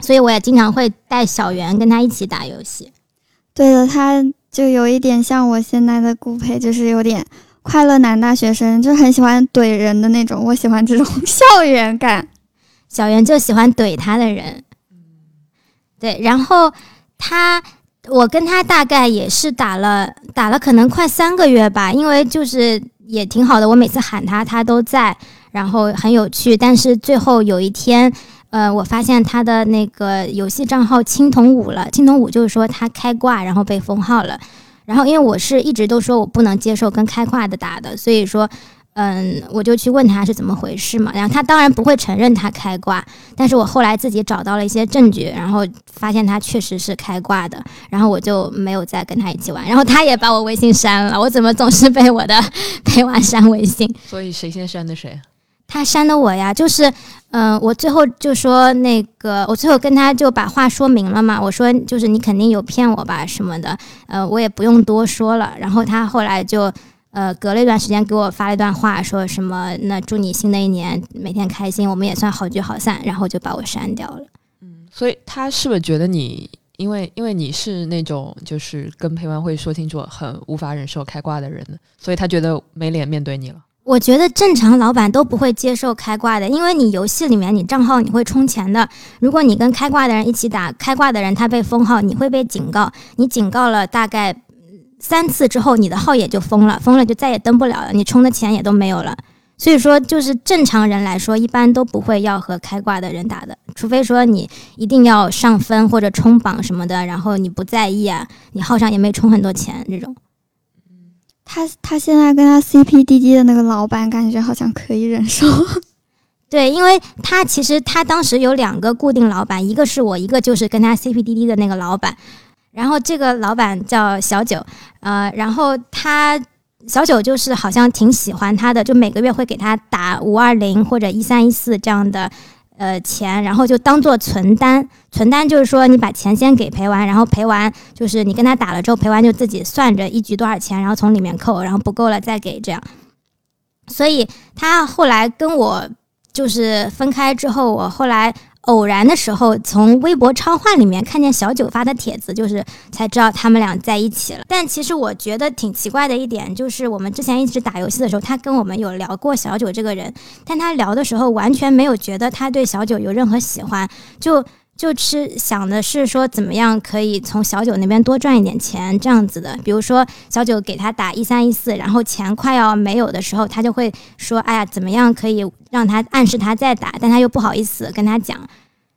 所以我也经常会带小圆跟他一起打游戏。对的，他就有一点像我现在的顾佩，就是有点快乐男大学生，就很喜欢怼人的那种。我喜欢这种 校园感。小圆就喜欢怼他的人，对，然后他，我跟他大概也是打了打了可能快三个月吧，因为就是也挺好的，我每次喊他他都在，然后很有趣，但是最后有一天。呃，我发现他的那个游戏账号青铜五了，青铜五就是说他开挂，然后被封号了。然后因为我是一直都说我不能接受跟开挂的打的，所以说，嗯，我就去问他是怎么回事嘛。然后他当然不会承认他开挂，但是我后来自己找到了一些证据，然后发现他确实是开挂的，然后我就没有再跟他一起玩。然后他也把我微信删了，我怎么总是被我的 陪玩删微信？所以谁先删的谁？他删的我呀，就是，嗯、我最后就说那个，我最后跟他就把话说明了嘛，我说就是你肯定有骗我吧什么的，呃，我也不用多说了。然后他后来就，呃，隔了一段时间给我发了一段话，说什么那祝你新的一年每天开心，我们也算好聚好散，然后就把我删掉了。嗯所以他是不是觉得你，因为因为你是那种就是跟陪玩会说清楚很无法忍受开挂的人，所以他觉得没脸面对你了。我觉得正常老板都不会接受开挂的，因为你游戏里面你账号你会充钱的。如果你跟开挂的人一起打，开挂的人他被封号，你会被警告。你警告了大概三次之后，你的号也就封了，封了就再也登不了了，你充的钱也都没有了。所以说，就是正常人来说，一般都不会要和开挂的人打的，除非说你一定要上分或者冲榜什么的，然后你不在意啊，你号上也没充很多钱这种。他他现在跟他 CP 滴滴的那个老板，感觉好像可以忍受。对，因为他其实他当时有两个固定老板，一个是我，一个就是跟他 CP 滴滴的那个老板。然后这个老板叫小九，呃，然后他。小九就是好像挺喜欢他的，就每个月会给他打五二零或者一三一四这样的呃钱，然后就当做存单。存单就是说你把钱先给赔完，然后赔完就是你跟他打了之后，赔完就自己算着一局多少钱，然后从里面扣，然后不够了再给这样。所以他后来跟我就是分开之后，我后来。偶然的时候，从微博超话里面看见小九发的帖子，就是才知道他们俩在一起了。但其实我觉得挺奇怪的一点，就是我们之前一直打游戏的时候，他跟我们有聊过小九这个人，但他聊的时候完全没有觉得他对小九有任何喜欢，就。就是想的是说，怎么样可以从小九那边多赚一点钱，这样子的。比如说，小九给他打一三一四，然后钱快要没有的时候，他就会说：“哎呀，怎么样可以让他暗示他再打？”但他又不好意思跟他讲。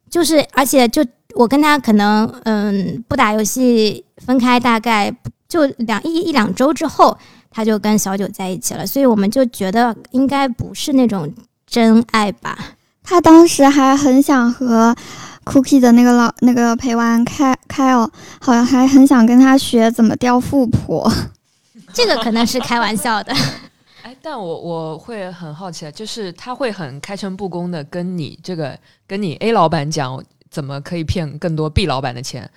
就是，而且就我跟他可能嗯不打游戏分开，大概就两一一两周之后，他就跟小九在一起了。所以我们就觉得应该不是那种真爱吧。他当时还很想和。Cookie 的那个老那个陪玩开开哦，好像还很想跟他学怎么钓富婆，这个可能是开玩笑的。哎，但我我会很好奇，就是他会很开诚布公的跟你这个跟你 A 老板讲怎么可以骗更多 B 老板的钱。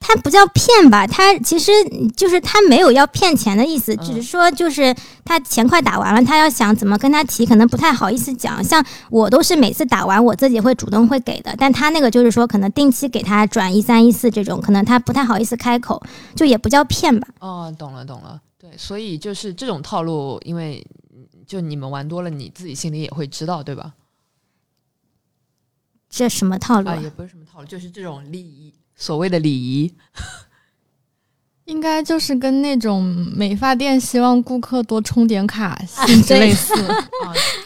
他不叫骗吧？他其实就是他没有要骗钱的意思，只是说就是他钱快打完了，他要想怎么跟他提，可能不太好意思讲。像我都是每次打完我自己会主动会给的，但他那个就是说可能定期给他转一三一四这种，可能他不太好意思开口，就也不叫骗吧。哦，懂了懂了，对，所以就是这种套路，因为就你们玩多了，你自己心里也会知道，对吧？这什么套路？啊，也不是什么套路，就是这种利益。所谓的礼仪，应该就是跟那种美发店希望顾客多充点卡性质类似。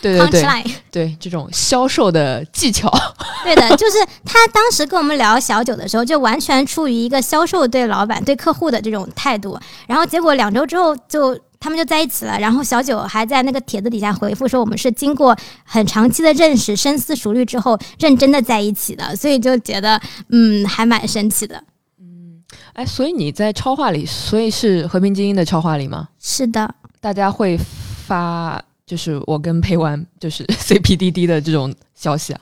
对对 对，对这种销售的技巧。对的，就是他当时跟我们聊小九的时候，就完全出于一个销售对老板、对客户的这种态度。然后结果两周之后就。他们就在一起了，然后小九还在那个帖子底下回复说：“我们是经过很长期的认识、深思熟虑之后，认真的在一起的。”所以就觉得，嗯，还蛮神奇的。嗯，哎，所以你在超话里，所以是和平精英的超话里吗？是的，大家会发，就是我跟陪玩，就是 CPDD 的这种消息啊。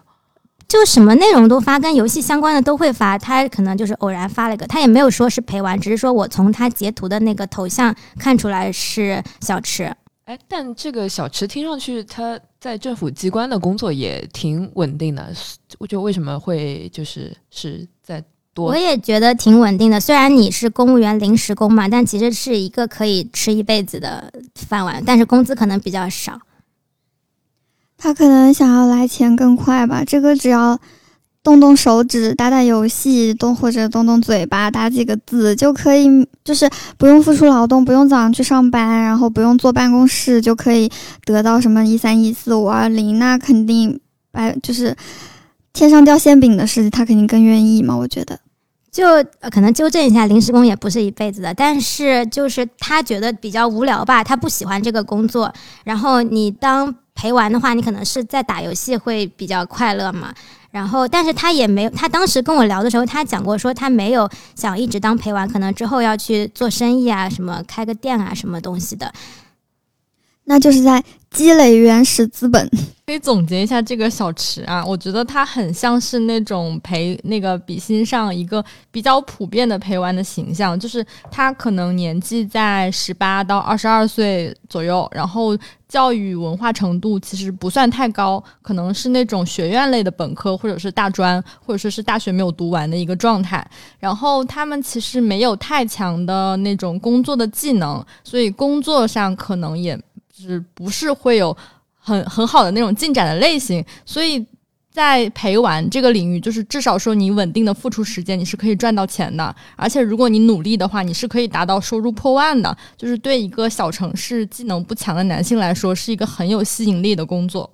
就什么内容都发，跟游戏相关的都会发。他可能就是偶然发了一个，他也没有说是陪玩，只是说我从他截图的那个头像看出来是小池。哎，但这个小池听上去他在政府机关的工作也挺稳定的，我觉得为什么会就是是在多？我也觉得挺稳定的。虽然你是公务员临时工嘛，但其实是一个可以吃一辈子的饭碗，但是工资可能比较少。他可能想要来钱更快吧，这个只要动动手指、打打游戏，动或者动动嘴巴、打几个字就可以，就是不用付出劳动，不用早上去上班，然后不用坐办公室，就可以得到什么一三一四五二零，那肯定白就是天上掉馅饼的事情，他肯定更愿意嘛，我觉得。就可能纠正一下，临时工也不是一辈子的，但是就是他觉得比较无聊吧，他不喜欢这个工作，然后你当。陪玩的话，你可能是在打游戏会比较快乐嘛。然后，但是他也没有，他当时跟我聊的时候，他讲过说他没有想一直当陪玩，可能之后要去做生意啊，什么开个店啊，什么东西的。那就是在积累原始资本。可以总结一下这个小池啊，我觉得他很像是那种陪那个比心上一个比较普遍的陪玩的形象，就是他可能年纪在十八到二十二岁左右，然后教育文化程度其实不算太高，可能是那种学院类的本科或者是大专，或者说是大学没有读完的一个状态。然后他们其实没有太强的那种工作的技能，所以工作上可能也。是不是会有很很好的那种进展的类型？所以在陪玩这个领域，就是至少说你稳定的付出时间，你是可以赚到钱的。而且如果你努力的话，你是可以达到收入破万的。就是对一个小城市技能不强的男性来说，是一个很有吸引力的工作。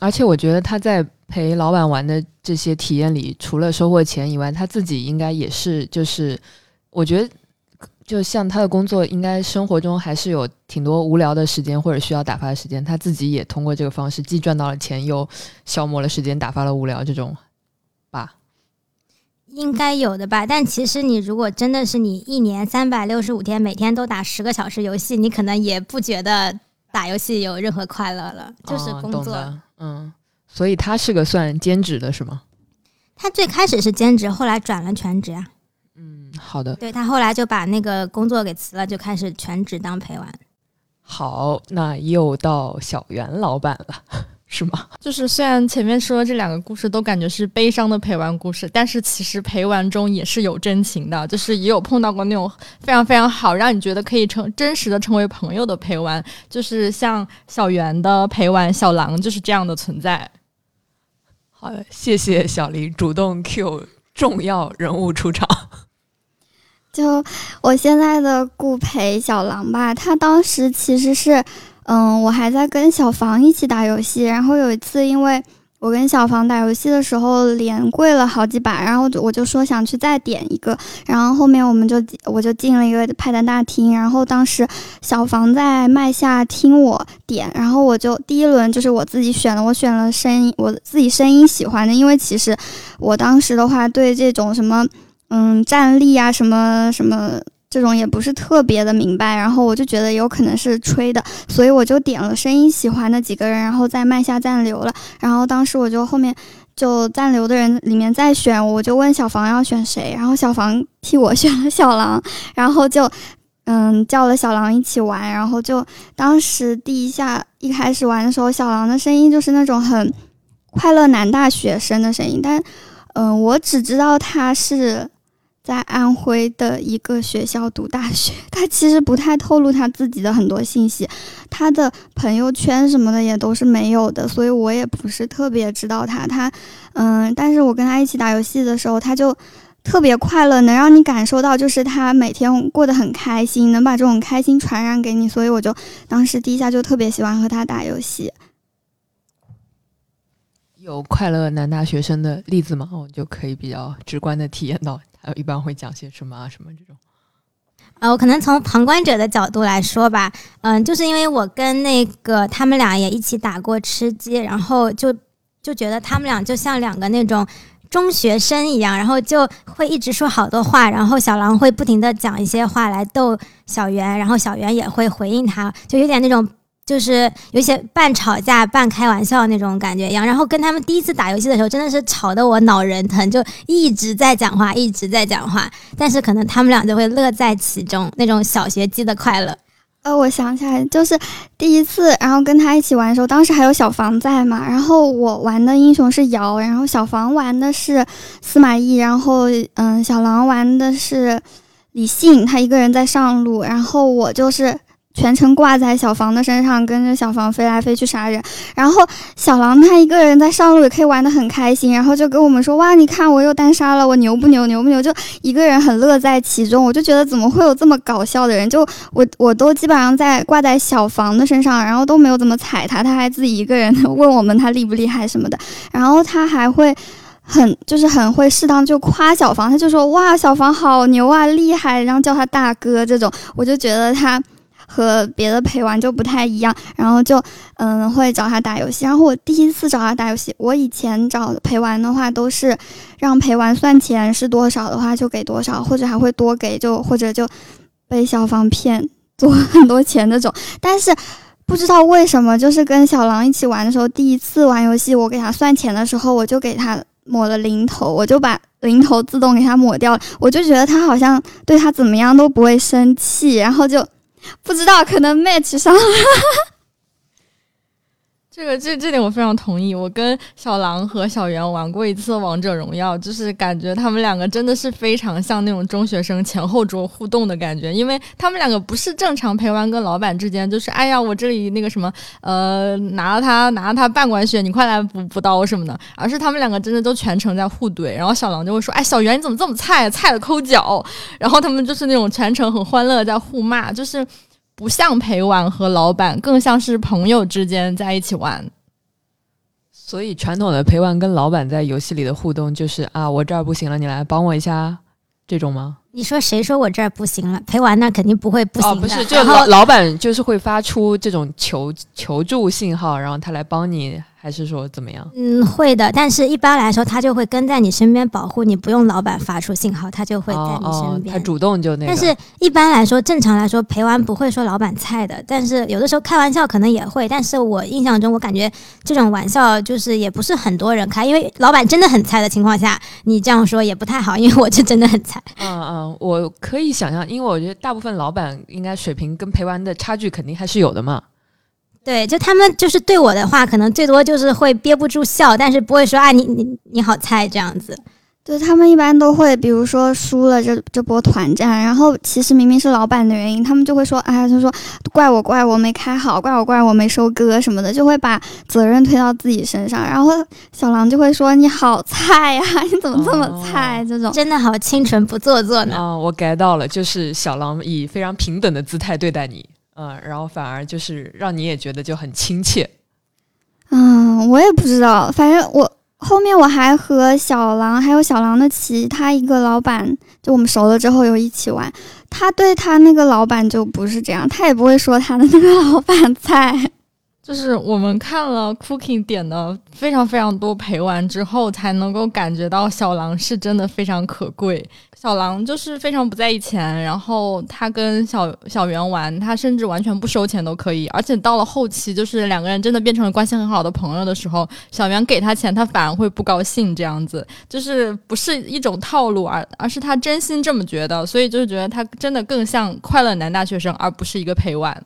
而且我觉得他在陪老板玩的这些体验里，除了收获钱以外，他自己应该也是，就是我觉得。就像他的工作，应该生活中还是有挺多无聊的时间或者需要打发的时间。他自己也通过这个方式，既赚到了钱，又消磨了时间，打发了无聊，这种吧，应该有的吧。但其实你如果真的是你一年三百六十五天，每天都打十个小时游戏，你可能也不觉得打游戏有任何快乐了，就是工作。嗯，所以他是个算兼职的是吗？他最开始是兼职，后来转了全职啊。好的，对他后来就把那个工作给辞了，就开始全职当陪玩。好，那又到小袁老板了，是吗？就是虽然前面说这两个故事都感觉是悲伤的陪玩故事，但是其实陪玩中也是有真情的，就是也有碰到过那种非常非常好，让你觉得可以成真实的成为朋友的陪玩，就是像小袁的陪玩小狼就是这样的存在。好的，谢谢小林主动 Q 重要人物出场。就我现在的顾陪小狼吧，他当时其实是，嗯，我还在跟小房一起打游戏，然后有一次，因为我跟小房打游戏的时候连跪了好几把，然后我就说想去再点一个，然后后面我们就我就进了一个派单大厅，然后当时小房在麦下听我点，然后我就第一轮就是我自己选了，我选了声音我自己声音喜欢的，因为其实我当时的话对这种什么。嗯，站立啊，什么什么这种也不是特别的明白，然后我就觉得有可能是吹的，所以我就点了声音喜欢的几个人，然后在麦下暂留了。然后当时我就后面就暂留的人里面再选，我就问小房要选谁，然后小房替我选了小狼，然后就嗯叫了小狼一起玩，然后就当时第一下一开始玩的时候，小狼的声音就是那种很快乐男大学生的声音，但嗯我只知道他是。在安徽的一个学校读大学，他其实不太透露他自己的很多信息，他的朋友圈什么的也都是没有的，所以我也不是特别知道他。他，嗯，但是我跟他一起打游戏的时候，他就特别快乐，能让你感受到就是他每天过得很开心，能把这种开心传染给你，所以我就当时第一下就特别喜欢和他打游戏。有快乐男大学生的例子吗？我就可以比较直观的体验到。他一般会讲些什么啊？什么这种？呃，我可能从旁观者的角度来说吧，嗯，就是因为我跟那个他们俩也一起打过吃鸡，然后就就觉得他们俩就像两个那种中学生一样，然后就会一直说好多话，然后小狼会不停的讲一些话来逗小圆，然后小圆也会回应他，就有点那种。就是有些半吵架半开玩笑那种感觉一样，然后跟他们第一次打游戏的时候，真的是吵得我脑仁疼，就一直在讲话，一直在讲话。但是可能他们俩就会乐在其中，那种小学鸡的快乐。呃，我想起来，就是第一次，然后跟他一起玩的时候，当时还有小房在嘛，然后我玩的英雄是瑶，然后小房玩的是司马懿，然后嗯，小狼玩的是李信，他一个人在上路，然后我就是。全程挂在小房的身上，跟着小房飞来飞去杀人。然后小狼他一个人在上路也可以玩得很开心，然后就跟我们说：“哇，你看我又单杀了，我牛不牛？牛不牛？”就一个人很乐在其中。我就觉得怎么会有这么搞笑的人？就我我都基本上在挂在小房的身上，然后都没有怎么踩他，他还自己一个人 问我们他厉不厉害什么的。然后他还会很就是很会适当就夸小房，他就说：“哇，小房好牛啊，厉害！”然后叫他大哥这种，我就觉得他。和别的陪玩就不太一样，然后就嗯会找他打游戏。然后我第一次找他打游戏，我以前找陪玩的话都是让陪玩算钱是多少的话就给多少，或者还会多给就或者就被小芳骗多很多钱那种。但是不知道为什么，就是跟小狼一起玩的时候，第一次玩游戏我给他算钱的时候，我就给他抹了零头，我就把零头自动给他抹掉了。我就觉得他好像对他怎么样都不会生气，然后就。不知道，可能 match 上了。这个这这点我非常同意。我跟小狼和小圆玩过一次王者荣耀，就是感觉他们两个真的是非常像那种中学生前后桌互动的感觉，因为他们两个不是正常陪玩跟老板之间，就是哎呀我这里那个什么呃拿了他拿了他半管血，你快来补补刀什么的，而是他们两个真的都全程在互怼，然后小狼就会说哎小圆你怎么这么菜，菜的抠脚，然后他们就是那种全程很欢乐在互骂，就是。不像陪玩和老板，更像是朋友之间在一起玩。所以传统的陪玩跟老板在游戏里的互动就是啊，我这儿不行了，你来帮我一下，这种吗？你说谁说我这儿不行了？陪玩那肯定不会不行的。不是，就老老板就是会发出这种求求助信号，然后他来帮你。还是说怎么样？嗯，会的，但是一般来说，他就会跟在你身边保护你，不用老板发出信号，他就会在你身边。他主动就那。但是一般来说，正常来说，陪玩不会说老板菜的，但是有的时候开玩笑可能也会。但是我印象中，我感觉这种玩笑就是也不是很多人开，因为老板真的很菜的情况下，你这样说也不太好，因为我就真的很菜。嗯嗯，我可以想象，因为我觉得大部分老板应该水平跟陪玩的差距肯定还是有的嘛。对，就他们就是对我的话，可能最多就是会憋不住笑，但是不会说啊，你你你好菜这样子。对他们一般都会，比如说输了这这波团战，然后其实明明是老板的原因，他们就会说，哎，就说怪我怪我没开好，怪我怪我没收割什么的，就会把责任推到自己身上。然后小狼就会说你好菜呀，你怎么这么菜？这种真的好清纯不做作呢。啊，我 get 到了，就是小狼以非常平等的姿态对待你。嗯，然后反而就是让你也觉得就很亲切。嗯，我也不知道，反正我后面我还和小狼还有小狼的其他一个老板，就我们熟了之后有一起玩。他对他那个老板就不是这样，他也不会说他的那个老板菜。就是我们看了 Cooking 点的非常非常多陪玩之后，才能够感觉到小狼是真的非常可贵。小狼就是非常不在意钱，然后他跟小小圆玩，他甚至完全不收钱都可以。而且到了后期，就是两个人真的变成了关系很好的朋友的时候，小圆给他钱，他反而会不高兴。这样子就是不是一种套路，而而是他真心这么觉得，所以就是觉得他真的更像快乐男大学生，而不是一个陪玩。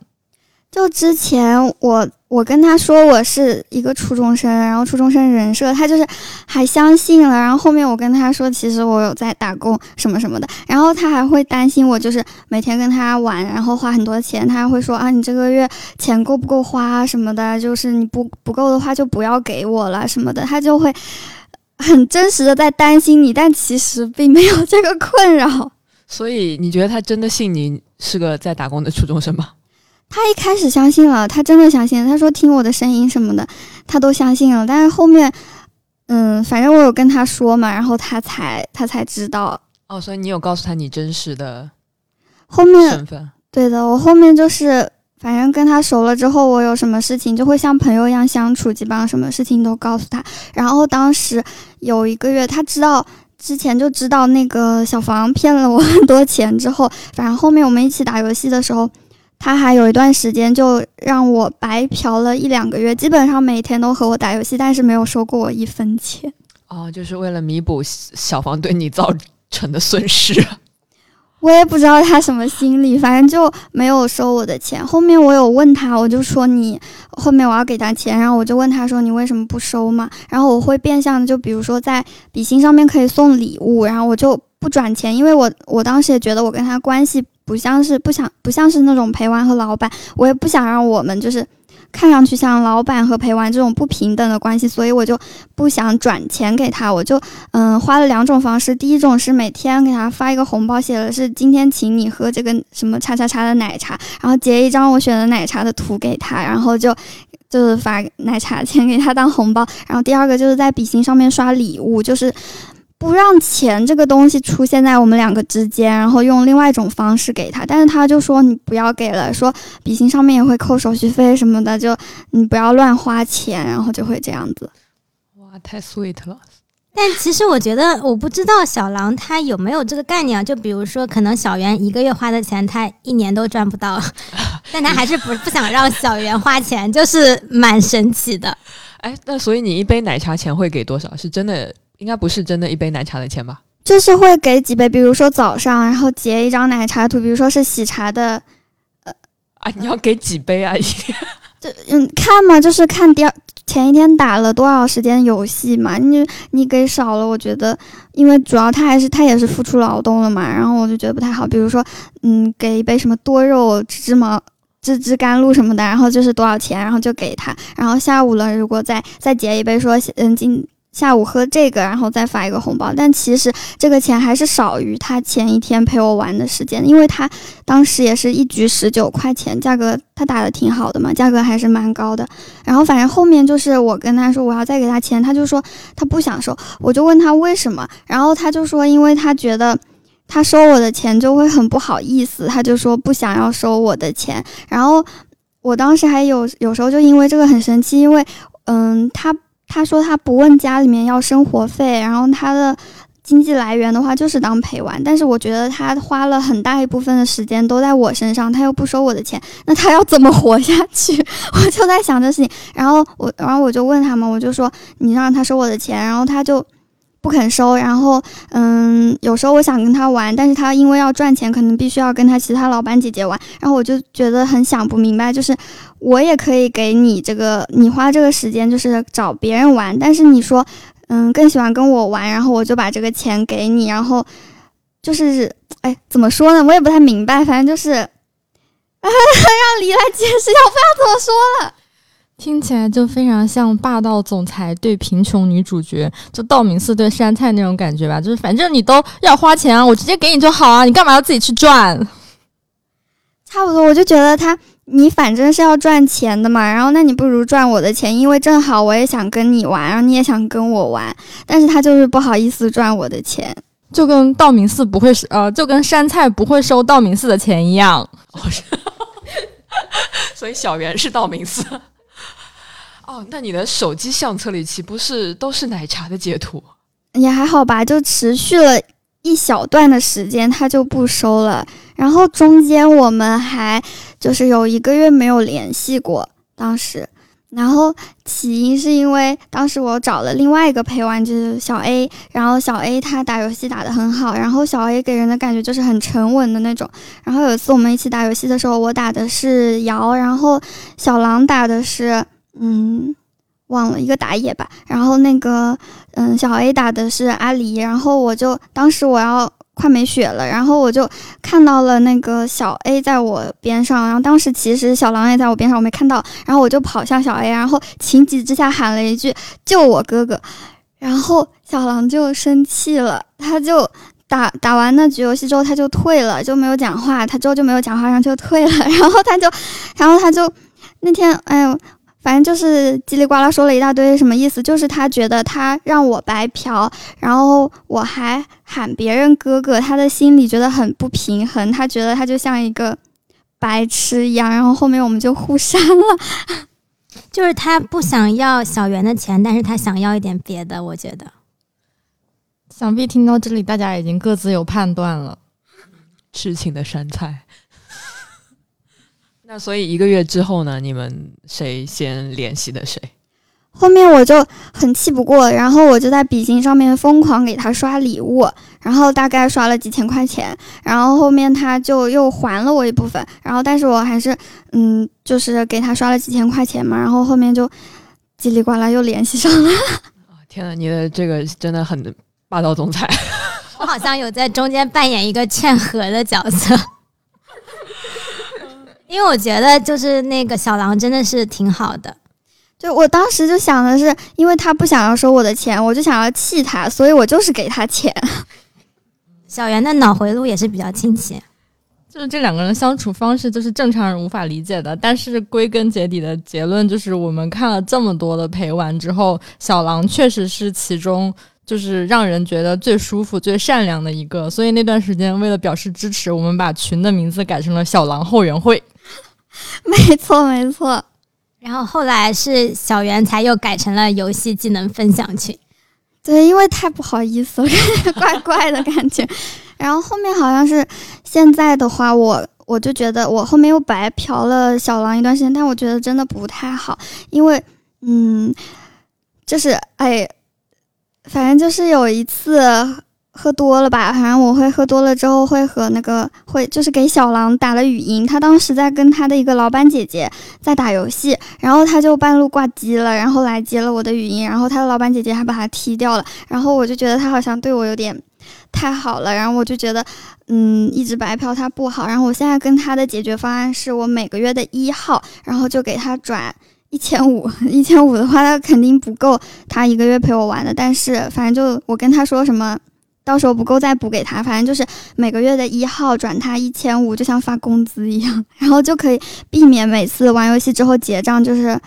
就之前我我跟他说我是一个初中生，然后初中生人设，他就是还相信了。然后后面我跟他说，其实我有在打工什么什么的，然后他还会担心我，就是每天跟他玩，然后花很多钱，他还会说啊，你这个月钱够不够花什么的，就是你不不够的话就不要给我了什么的，他就会很真实的在担心你，但其实并没有这个困扰。所以你觉得他真的信你是个在打工的初中生吗？他一开始相信了，他真的相信。他说听我的声音什么的，他都相信了。但是后面，嗯，反正我有跟他说嘛，然后他才他才知道。哦，所以你有告诉他你真实的后面身份？对的，我后面就是反正跟他熟了之后，我有什么事情就会像朋友一样相处，基本上什么事情都告诉他。然后当时有一个月，他知道之前就知道那个小房骗了我很多钱之后，反正后面我们一起打游戏的时候。他还有一段时间就让我白嫖了一两个月，基本上每天都和我打游戏，但是没有收过我一分钱。哦，就是为了弥补小房对你造成的损失。我也不知道他什么心理，反正就没有收我的钱。后面我有问他，我就说你后面我要给他钱，然后我就问他说你为什么不收嘛？然后我会变相的，就比如说在比心上面可以送礼物，然后我就不转钱，因为我我当时也觉得我跟他关系。不像是不想不像是那种陪玩和老板，我也不想让我们就是看上去像老板和陪玩这种不平等的关系，所以我就不想转钱给他，我就嗯花了两种方式，第一种是每天给他发一个红包，写的是今天请你喝这个什么叉叉叉的奶茶，然后截一张我选的奶茶的图给他，然后就就是发奶茶钱给他当红包，然后第二个就是在比心上面刷礼物，就是。不让钱这个东西出现在我们两个之间，然后用另外一种方式给他，但是他就说你不要给了，说笔芯上面也会扣手续费什么的，就你不要乱花钱，然后就会这样子。哇，太 sweet 了！但其实我觉得，我不知道小狼他有没有这个概念啊？就比如说，可能小圆一个月花的钱，他一年都赚不到，但他还是不不想让小圆花钱，就是蛮神奇的。哎，那所以你一杯奶茶钱会给多少？是真的？应该不是真的一杯奶茶的钱吧？就是会给几杯，比如说早上，然后截一张奶茶图，比如说是喜茶的，呃，啊，你要给几杯啊？就嗯，看嘛，就是看第二前一天打了多少时间游戏嘛。你你给少了，我觉得，因为主要他还是他也是付出劳动了嘛，然后我就觉得不太好。比如说，嗯，给一杯什么多肉芝麻芝芝甘露什么的，然后就是多少钱，然后就给他。然后下午了，如果再再结一杯，说嗯今。下午喝这个，然后再发一个红包，但其实这个钱还是少于他前一天陪我玩的时间，因为他当时也是一局十九块钱，价格他打的挺好的嘛，价格还是蛮高的。然后反正后面就是我跟他说我要再给他钱，他就说他不想收，我就问他为什么，然后他就说因为他觉得他收我的钱就会很不好意思，他就说不想要收我的钱。然后我当时还有有时候就因为这个很生气，因为嗯他。他说他不问家里面要生活费，然后他的经济来源的话就是当陪玩。但是我觉得他花了很大一部分的时间都在我身上，他又不收我的钱，那他要怎么活下去？我就在想这事情。然后我，然后我就问他嘛，我就说你让他收我的钱，然后他就。不肯收，然后嗯，有时候我想跟他玩，但是他因为要赚钱，可能必须要跟他其他老板姐姐玩，然后我就觉得很想不明白，就是我也可以给你这个，你花这个时间就是找别人玩，但是你说嗯更喜欢跟我玩，然后我就把这个钱给你，然后就是哎怎么说呢，我也不太明白，反正就是啊 让李来解释一下，我不知道怎么说了。听起来就非常像霸道总裁对贫穷女主角，就道明寺对杉菜那种感觉吧。就是反正你都要花钱啊，我直接给你就好啊，你干嘛要自己去赚？差不多，我就觉得他，你反正是要赚钱的嘛，然后那你不如赚我的钱，因为正好我也想跟你玩，然后你也想跟我玩，但是他就是不好意思赚我的钱，就跟道明寺不会呃，就跟山菜不会收道明寺的钱一样。所以小圆是道明寺。哦，那你的手机相册里岂不是都是奶茶的截图？也还好吧，就持续了一小段的时间，他就不收了。然后中间我们还就是有一个月没有联系过，当时。然后起因是因为当时我找了另外一个陪玩，就是小 A。然后小 A 他打游戏打得很好，然后小 A 给人的感觉就是很沉稳的那种。然后有一次我们一起打游戏的时候，我打的是瑶，然后小狼打的是。嗯，忘了一个打野吧。然后那个，嗯，小 A 打的是阿狸。然后我就当时我要快没血了，然后我就看到了那个小 A 在我边上。然后当时其实小狼也在我边上，我没看到。然后我就跑向小 A，然后情急之下喊了一句“救我哥哥”。然后小狼就生气了，他就打打完那局游戏之后他就退了，就没有讲话。他之后就没有讲话，然后就退了。然后他就，然后他就那天，哎呦。反正就是叽里呱啦说了一大堆，什么意思？就是他觉得他让我白嫖，然后我还喊别人哥哥，他的心里觉得很不平衡，他觉得他就像一个白痴一样。然后后面我们就互删了。就是他不想要小圆的钱，但是他想要一点别的。我觉得，想必听到这里，大家已经各自有判断了。痴情的山菜。那所以一个月之后呢？你们谁先联系的谁？后面我就很气不过，然后我就在比心上面疯狂给他刷礼物，然后大概刷了几千块钱，然后后面他就又还了我一部分，然后但是我还是嗯，就是给他刷了几千块钱嘛，然后后面就叽里呱啦又联系上了。天呐，你的这个真的很霸道总裁！我好像有在中间扮演一个劝和的角色。因为我觉得就是那个小狼真的是挺好的，就我当时就想的是，因为他不想要收我的钱，我就想要气他，所以我就是给他钱。小圆的脑回路也是比较清晰，就是这两个人相处方式就是正常人无法理解的。但是归根结底的结论就是，我们看了这么多的陪玩之后，小狼确实是其中。就是让人觉得最舒服、最善良的一个，所以那段时间为了表示支持，我们把群的名字改成了“小狼后援会”。没错，没错。然后后来是小圆才又改成了游戏技能分享群。对，因为太不好意思了，怪怪的感觉。然后后面好像是现在的话，我我就觉得我后面又白嫖了小狼一段时间，但我觉得真的不太好，因为嗯，就是哎。反正就是有一次，喝多了吧，反正我会喝多了之后会和那个会就是给小狼打了语音，他当时在跟他的一个老板姐姐在打游戏，然后他就半路挂机了，然后来接了我的语音，然后他的老板姐姐还把他踢掉了，然后我就觉得他好像对我有点太好了，然后我就觉得嗯一直白嫖他不好，然后我现在跟他的解决方案是我每个月的一号，然后就给他转一千五，一千五的话他肯定不够他一个月陪我玩的，但是反正就我跟他说什么。到时候不够再补给他，反正就是每个月的一号转他一千五，就像发工资一样，然后就可以避免每次玩游戏之后结账就是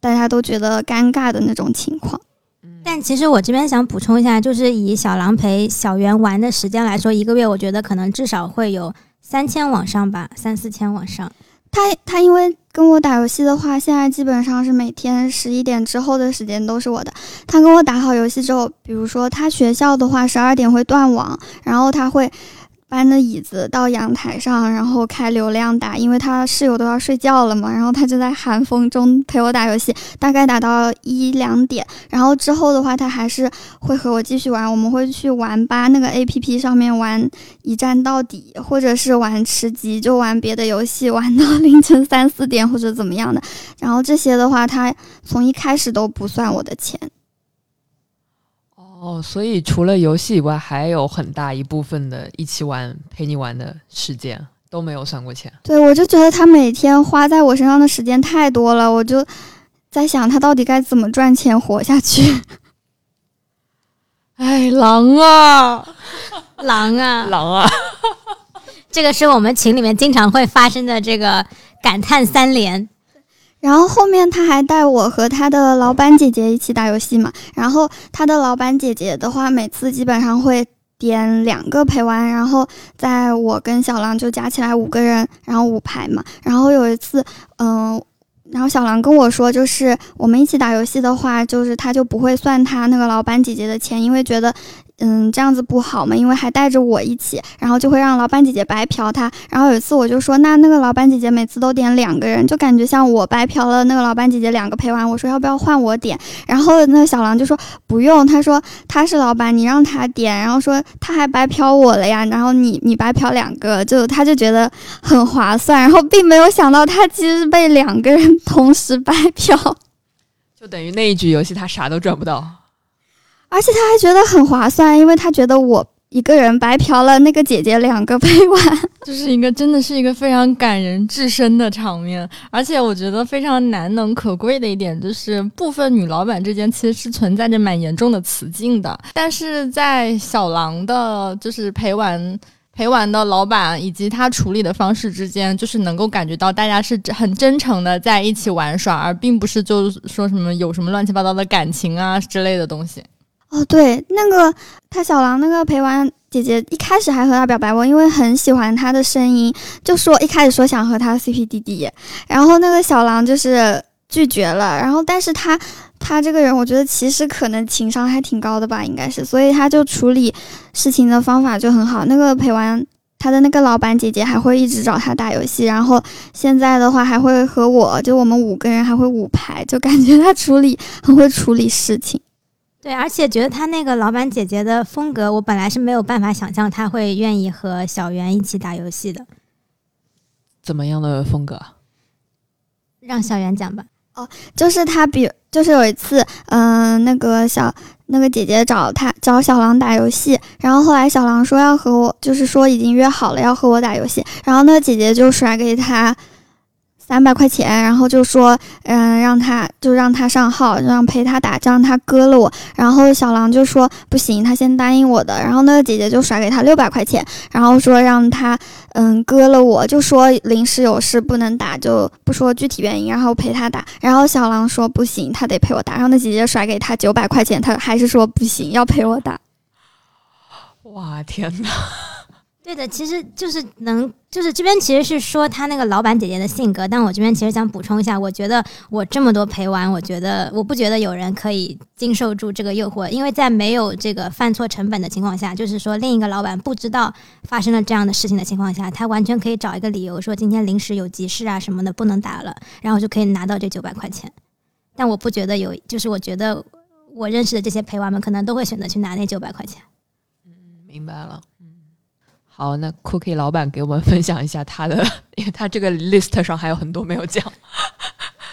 大家都觉得尴尬的那种情况。但其实我这边想补充一下，就是以小狼陪小圆玩的时间来说，一个月我觉得可能至少会有三千往上吧，三四千往上。他他因为跟我打游戏的话，现在基本上是每天十一点之后的时间都是我的。他跟我打好游戏之后，比如说他学校的话，十二点会断网，然后他会。搬的椅子到阳台上，然后开流量打，因为他室友都要睡觉了嘛，然后他就在寒风中陪我打游戏，大概打到一两点，然后之后的话，他还是会和我继续玩，我们会去玩吧那个 A P P 上面玩一站到底，或者是玩吃鸡，就玩别的游戏，玩到凌晨三四点或者怎么样的，然后这些的话，他从一开始都不算我的钱。哦，所以除了游戏以外，还有很大一部分的一起玩、陪你玩的时间都没有算过钱。对，我就觉得他每天花在我身上的时间太多了，我就在想他到底该怎么赚钱活下去。哎，狼啊，狼啊，狼啊！这个是我们群里面经常会发生的这个感叹三连。然后后面他还带我和他的老板姐姐一起打游戏嘛。然后他的老板姐姐的话，每次基本上会点两个陪玩，然后在我跟小狼就加起来五个人，然后五排嘛。然后有一次，嗯，然后小狼跟我说，就是我们一起打游戏的话，就是他就不会算他那个老板姐姐的钱，因为觉得。嗯，这样子不好嘛，因为还带着我一起，然后就会让老板姐姐白嫖他。然后有一次我就说，那那个老板姐姐每次都点两个人，就感觉像我白嫖了那个老板姐姐两个陪玩。我说要不要换我点？然后那个小狼就说不用，他说他是老板，你让他点。然后说他还白嫖我了呀，然后你你白嫖两个，就他就觉得很划算。然后并没有想到他其实是被两个人同时白嫖，就等于那一局游戏他啥都赚不到。而且他还觉得很划算，因为他觉得我一个人白嫖了那个姐姐两个陪玩，就是一个真的是一个非常感人至深的场面。而且我觉得非常难能可贵的一点，就是部分女老板之间其实是存在着蛮严重的雌竞的，但是在小狼的，就是陪玩陪玩的老板以及他处理的方式之间，就是能够感觉到大家是很真诚的在一起玩耍，而并不是就说什么有什么乱七八糟的感情啊之类的东西。哦，对，那个他小狼那个陪玩姐姐一开始还和他表白过，因为很喜欢他的声音，就说一开始说想和他 CP 弟弟，然后那个小狼就是拒绝了，然后但是他他这个人，我觉得其实可能情商还挺高的吧，应该是，所以他就处理事情的方法就很好。那个陪玩他的那个老板姐姐还会一直找他打游戏，然后现在的话还会和我就我们五个人还会五排，就感觉他处理很会处理事情。对，而且觉得他那个老板姐姐的风格，我本来是没有办法想象他会愿意和小圆一起打游戏的。怎么样的风格？让小圆讲吧。哦，就是他比，就是有一次，嗯，那个小那个姐姐找他找小狼打游戏，然后后来小狼说要和我，就是说已经约好了要和我打游戏，然后那个姐姐就甩给他。三百块钱，然后就说，嗯，让他就让他上号，让陪他打，这样他割了我。然后小狼就说不行，他先答应我的。然后那个姐姐就甩给他六百块钱，然后说让他，嗯，割了我，就说临时有事不能打，就不说具体原因，然后陪他打。然后小狼说不行，他得陪我打。然后那姐姐甩给他九百块钱，他还是说不行，要陪我打。哇，天哪！对的，其实就是能，就是这边其实是说他那个老板姐姐的性格，但我这边其实想补充一下，我觉得我这么多陪玩，我觉得我不觉得有人可以经受住这个诱惑，因为在没有这个犯错成本的情况下，就是说另一个老板不知道发生了这样的事情的情况下，他完全可以找一个理由说今天临时有急事啊什么的不能打了，然后就可以拿到这九百块钱。但我不觉得有，就是我觉得我认识的这些陪玩们可能都会选择去拿那九百块钱。嗯明白了。好，那 Cookie 老板给我们分享一下他的，因为他这个 list 上还有很多没有讲。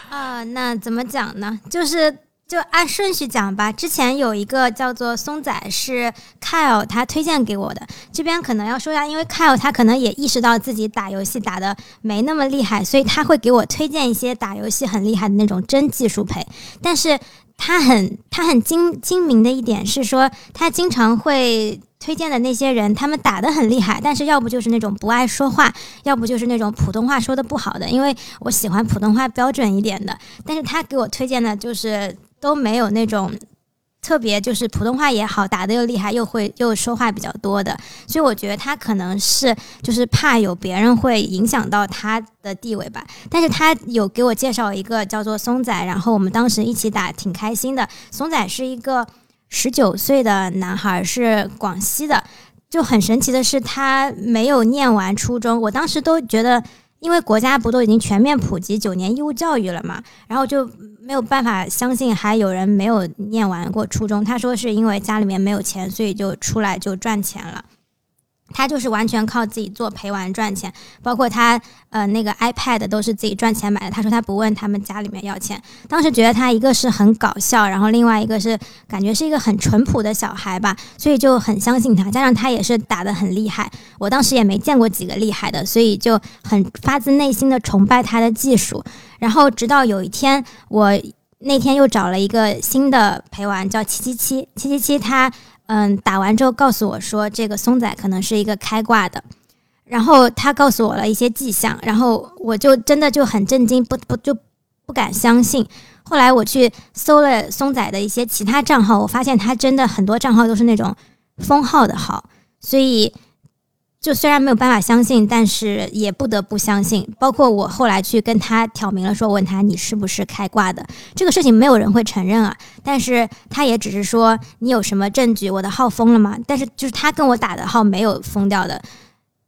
啊，那怎么讲呢？就是就按顺序讲吧。之前有一个叫做松仔，是 Kyle 他推荐给我的。这边可能要说一下，因为 Kyle 他可能也意识到自己打游戏打的没那么厉害，所以他会给我推荐一些打游戏很厉害的那种真技术陪。但是他很他很精精明的一点是说，他经常会。推荐的那些人，他们打得很厉害，但是要不就是那种不爱说话，要不就是那种普通话说的不好的。因为我喜欢普通话标准一点的，但是他给我推荐的就是都没有那种特别就是普通话也好，打的又厉害，又会又说话比较多的。所以我觉得他可能是就是怕有别人会影响到他的地位吧。但是他有给我介绍一个叫做松仔，然后我们当时一起打挺开心的。松仔是一个。十九岁的男孩是广西的，就很神奇的是，他没有念完初中。我当时都觉得，因为国家不都已经全面普及九年义务教育了嘛，然后就没有办法相信还有人没有念完过初中。他说是因为家里面没有钱，所以就出来就赚钱了。他就是完全靠自己做陪玩赚钱，包括他呃那个 iPad 都是自己赚钱买的。他说他不问他们家里面要钱。当时觉得他一个是很搞笑，然后另外一个是感觉是一个很淳朴的小孩吧，所以就很相信他。加上他也是打得很厉害，我当时也没见过几个厉害的，所以就很发自内心的崇拜他的技术。然后直到有一天，我那天又找了一个新的陪玩，叫七七七七七七，他。嗯，打完之后告诉我说，这个松仔可能是一个开挂的，然后他告诉我了一些迹象，然后我就真的就很震惊，不不就不敢相信。后来我去搜了松仔的一些其他账号，我发现他真的很多账号都是那种封号的号，所以。就虽然没有办法相信，但是也不得不相信。包括我后来去跟他挑明了说，问他你是不是开挂的这个事情，没有人会承认啊。但是他也只是说你有什么证据，我的号封了吗？但是就是他跟我打的号没有封掉的，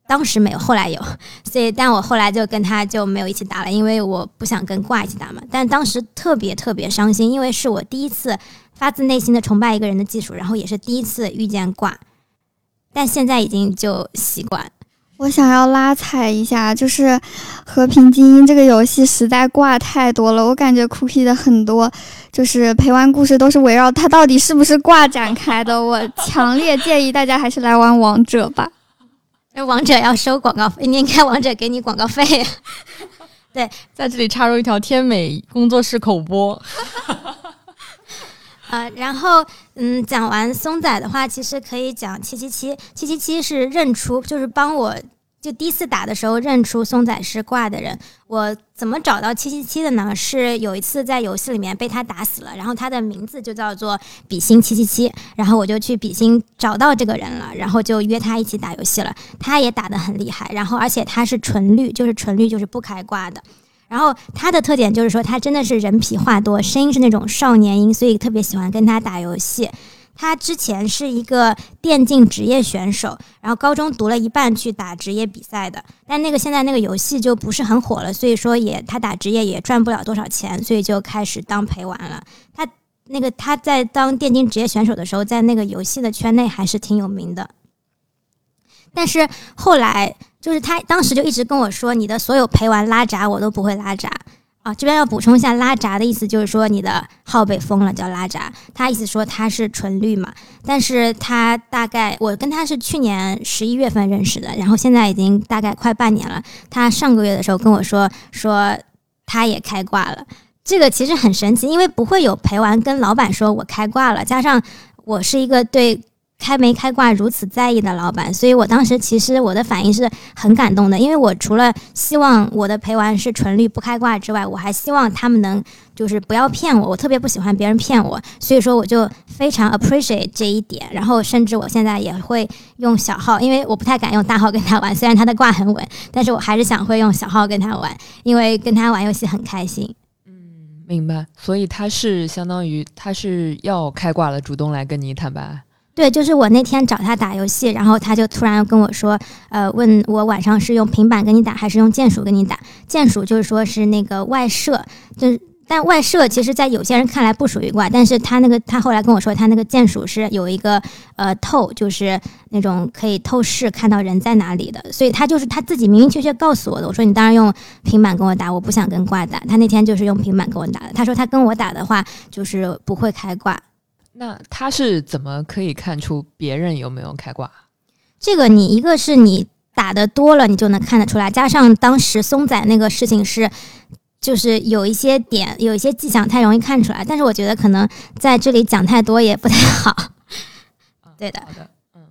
当时没有，后来有。所以，但我后来就跟他就没有一起打了，因为我不想跟挂一起打嘛。但当时特别特别伤心，因为是我第一次发自内心的崇拜一个人的技术，然后也是第一次遇见挂。但现在已经就习惯。我想要拉踩一下，就是《和平精英》这个游戏实在挂太多了。我感觉 Cookie 的很多就是陪玩故事都是围绕它到底是不是挂展开的。我强烈建议大家还是来玩王者吧。那王者要收广告费，你应该王者给你广告费。对，在这里插入一条天美工作室口播。呃，然后嗯，讲完松仔的话，其实可以讲七七七。七七七是认出，就是帮我就第一次打的时候认出松仔是挂的人。我怎么找到七七七的呢？是有一次在游戏里面被他打死了，然后他的名字就叫做比心七七七，然后我就去比心找到这个人了，然后就约他一起打游戏了。他也打得很厉害，然后而且他是纯绿，就是纯绿就是不开挂的。然后他的特点就是说，他真的是人皮话多，声音是那种少年音，所以特别喜欢跟他打游戏。他之前是一个电竞职业选手，然后高中读了一半去打职业比赛的，但那个现在那个游戏就不是很火了，所以说也他打职业也赚不了多少钱，所以就开始当陪玩了。他那个他在当电竞职业选手的时候，在那个游戏的圈内还是挺有名的，但是后来。就是他当时就一直跟我说，你的所有陪玩拉闸我都不会拉闸啊。这边要补充一下，拉闸的意思就是说你的号被封了叫拉闸。他意思说他是纯绿嘛，但是他大概我跟他是去年十一月份认识的，然后现在已经大概快半年了。他上个月的时候跟我说说他也开挂了，这个其实很神奇，因为不会有陪玩跟老板说我开挂了，加上我是一个对。开没开挂如此在意的老板，所以我当时其实我的反应是很感动的，因为我除了希望我的陪玩是纯绿不开挂之外，我还希望他们能就是不要骗我，我特别不喜欢别人骗我，所以说我就非常 appreciate 这一点，然后甚至我现在也会用小号，因为我不太敢用大号跟他玩，虽然他的挂很稳，但是我还是想会用小号跟他玩，因为跟他玩游戏很开心。嗯，明白。所以他是相当于他是要开挂了，主动来跟你坦白。对，就是我那天找他打游戏，然后他就突然跟我说，呃，问我晚上是用平板跟你打还是用键鼠跟你打？键鼠就是说是那个外设，就是但外设其实，在有些人看来不属于挂，但是他那个他后来跟我说，他那个键鼠是有一个呃透，就是那种可以透视看到人在哪里的，所以他就是他自己明明确确告诉我的。我说你当然用平板跟我打，我不想跟挂打。他那天就是用平板跟我打的。他说他跟我打的话，就是不会开挂。那他是怎么可以看出别人有没有开挂？这个你一个是你打的多了，你就能看得出来，加上当时松仔那个事情是。就是有一些点，有一些迹象太容易看出来，但是我觉得可能在这里讲太多也不太好。对的，好的，嗯。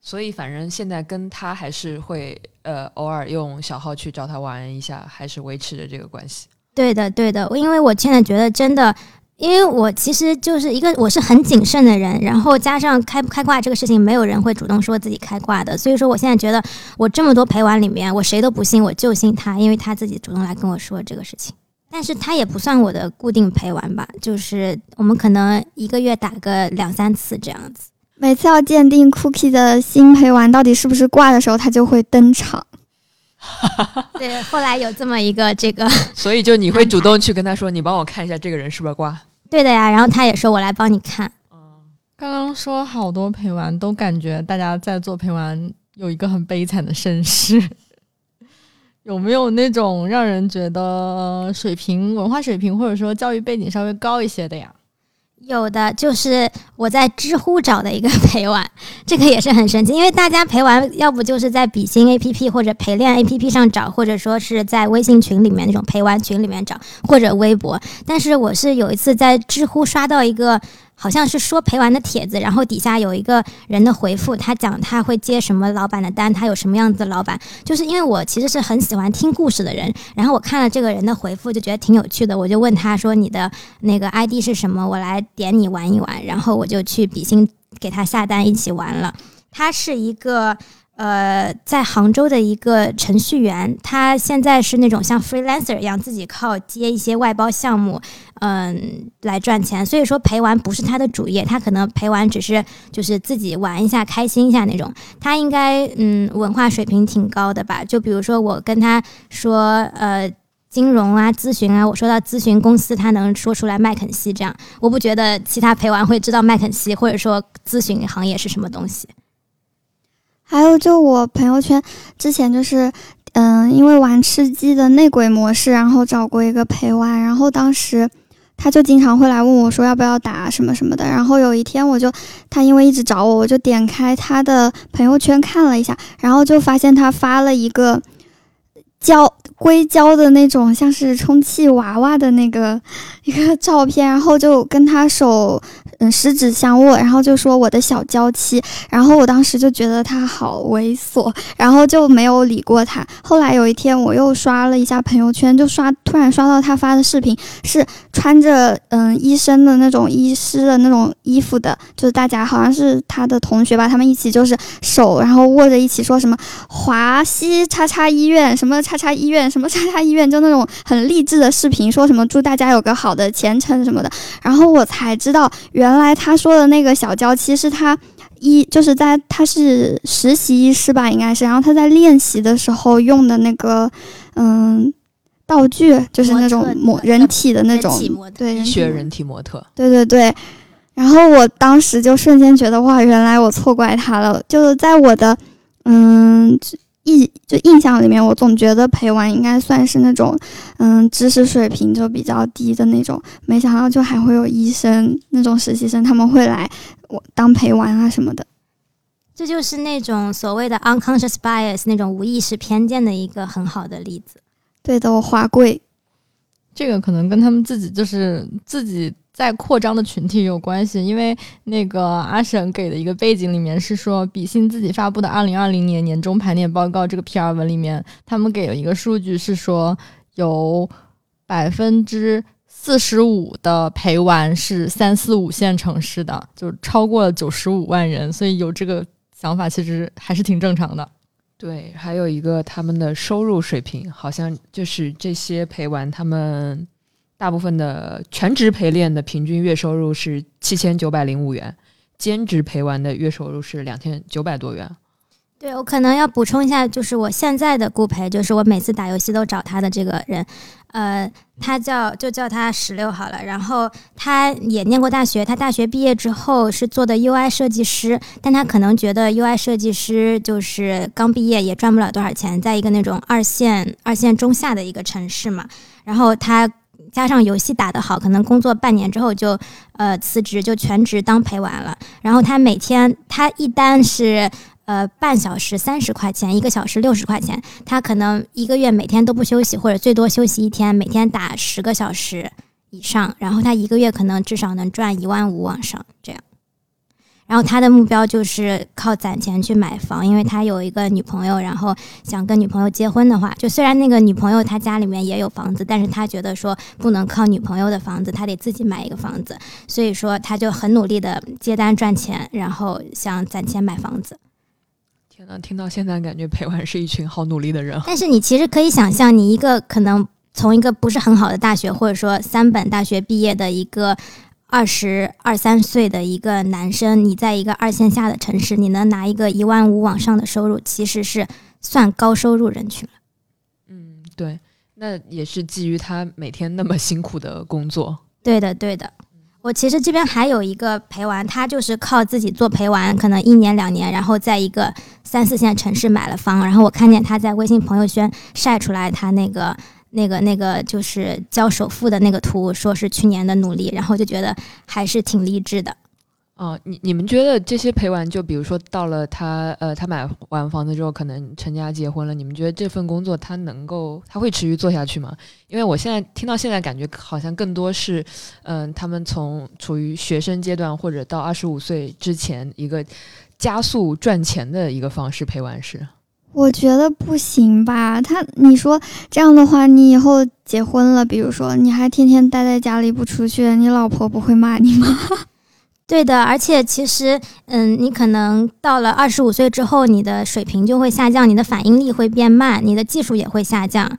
所以反正现在跟他还是会呃偶尔用小号去找他玩一下，还是维持着这个关系。对的，对的，因为我现在觉得真的。因为我其实就是一个我是很谨慎的人，然后加上开不开挂这个事情，没有人会主动说自己开挂的，所以说我现在觉得我这么多陪玩里面，我谁都不信，我就信他，因为他自己主动来跟我说这个事情。但是他也不算我的固定陪玩吧，就是我们可能一个月打个两三次这样子。每次要鉴定 Cookie 的新陪玩到底是不是挂的时候，他就会登场。对，后来有这么一个这个，所以就你会主动去跟他说，你帮我看一下这个人是不是挂。对的呀，然后他也说我来帮你看。刚刚说好多陪玩，都感觉大家在做陪玩有一个很悲惨的身世。有没有那种让人觉得水平、文化水平或者说教育背景稍微高一些的呀？有的就是我在知乎找的一个 陪玩，这个也是很神奇，因为大家陪玩要不就是在比心 A P P 或者陪练 A P P 上找，或者说是在微信群里面那种陪玩群里面找，或者微博。但是我是有一次在知乎刷到一个。好像是说陪玩的帖子，然后底下有一个人的回复，他讲他会接什么老板的单，他有什么样子的老板。就是因为我其实是很喜欢听故事的人，然后我看了这个人的回复，就觉得挺有趣的，我就问他说：“你的那个 ID 是什么？我来点你玩一玩。”然后我就去比心给他下单一起玩了。他是一个。呃，在杭州的一个程序员，他现在是那种像 freelancer 一样，自己靠接一些外包项目，嗯，来赚钱。所以说陪玩不是他的主业，他可能陪玩只是就是自己玩一下、开心一下那种。他应该嗯，文化水平挺高的吧？就比如说我跟他说，呃，金融啊、咨询啊，我说到咨询公司，他能说出来麦肯锡这样。我不觉得其他陪玩会知道麦肯锡或者说咨询行业是什么东西。还有，就我朋友圈之前就是，嗯，因为玩吃鸡的内鬼模式，然后找过一个陪玩，然后当时他就经常会来问我说要不要打什么什么的。然后有一天我就，他因为一直找我，我就点开他的朋友圈看了一下，然后就发现他发了一个胶硅胶的那种像是充气娃娃的那个 一个照片，然后就跟他手。嗯，十指相握，然后就说我的小娇妻，然后我当时就觉得他好猥琐，然后就没有理过他。后来有一天，我又刷了一下朋友圈，就刷突然刷到他发的视频，是穿着嗯医生的那种医师的那种衣服的，就是大家好像是他的同学吧，他们一起就是手然后握着一起说什么华西叉叉医院什么叉叉叉医院什么叉叉医院，就那种很励志的视频，说什么祝大家有个好的前程什么的。然后我才知道原。来他说的那个小娇妻是他医，就是在他是实习医师吧，应该是。然后他在练习的时候用的那个嗯道具，就是那种模人体的那种，对，医学人体模特。对对对。然后我当时就瞬间觉得哇，原来我错怪他了。就是在我的嗯。印就印象里面，我总觉得陪玩应该算是那种，嗯，知识水平就比较低的那种。没想到就还会有医生那种实习生，他们会来我当陪玩啊什么的。这就是那种所谓的 unconscious bias 那种无意识偏见的一个很好的例子。对的，我华贵，这个可能跟他们自己就是自己。在扩张的群体有关系，因为那个阿婶给的一个背景里面是说，比心自己发布的二零二零年年终盘点报告这个 PR 文里面，他们给了一个数据是说，有百分之四十五的陪玩是三四五线城市的，就超过了九十五万人，所以有这个想法其实还是挺正常的。对，还有一个他们的收入水平，好像就是这些陪玩他们。大部分的全职陪练的平均月收入是七千九百零五元，兼职陪玩的月收入是两千九百多元。对我可能要补充一下，就是我现在的顾陪，就是我每次打游戏都找他的这个人，呃，他叫就叫他十六好了。然后他也念过大学，他大学毕业之后是做的 UI 设计师，但他可能觉得 UI 设计师就是刚毕业也赚不了多少钱，在一个那种二线二线中下的一个城市嘛。然后他加上游戏打得好，可能工作半年之后就呃辞职，就全职当陪玩了。然后他每天他一单是。呃，半小时三十块钱，一个小时六十块钱。他可能一个月每天都不休息，或者最多休息一天，每天打十个小时以上。然后他一个月可能至少能赚一万五往上这样。然后他的目标就是靠攒钱去买房，因为他有一个女朋友，然后想跟女朋友结婚的话，就虽然那个女朋友他家里面也有房子，但是他觉得说不能靠女朋友的房子，他得自己买一个房子。所以说他就很努力的接单赚钱，然后想攒钱买房子。天呐，听到现在感觉陪玩是一群好努力的人。但是你其实可以想象，你一个可能从一个不是很好的大学，或者说三本大学毕业的一个二十二三岁的一个男生，你在一个二线下的城市，你能拿一个一万五往上的收入，其实是算高收入人群了。嗯，对，那也是基于他每天那么辛苦的工作。对的，对的。我其实这边还有一个陪玩，他就是靠自己做陪玩，可能一年两年，然后在一个三四线城市买了房。然后我看见他在微信朋友圈晒出来他那个、那个、那个就是交首付的那个图，说是去年的努力，然后就觉得还是挺励志的。哦，你你们觉得这些陪玩，就比如说到了他呃，他买完房子之后，可能成家结婚了，你们觉得这份工作他能够他会持续做下去吗？因为我现在听到现在感觉好像更多是，嗯，他们从处于学生阶段或者到二十五岁之前一个加速赚钱的一个方式陪玩是。我觉得不行吧？他你说这样的话，你以后结婚了，比如说你还天天待在家里不出去，你老婆不会骂你吗？对的，而且其实，嗯，你可能到了二十五岁之后，你的水平就会下降，你的反应力会变慢，你的技术也会下降，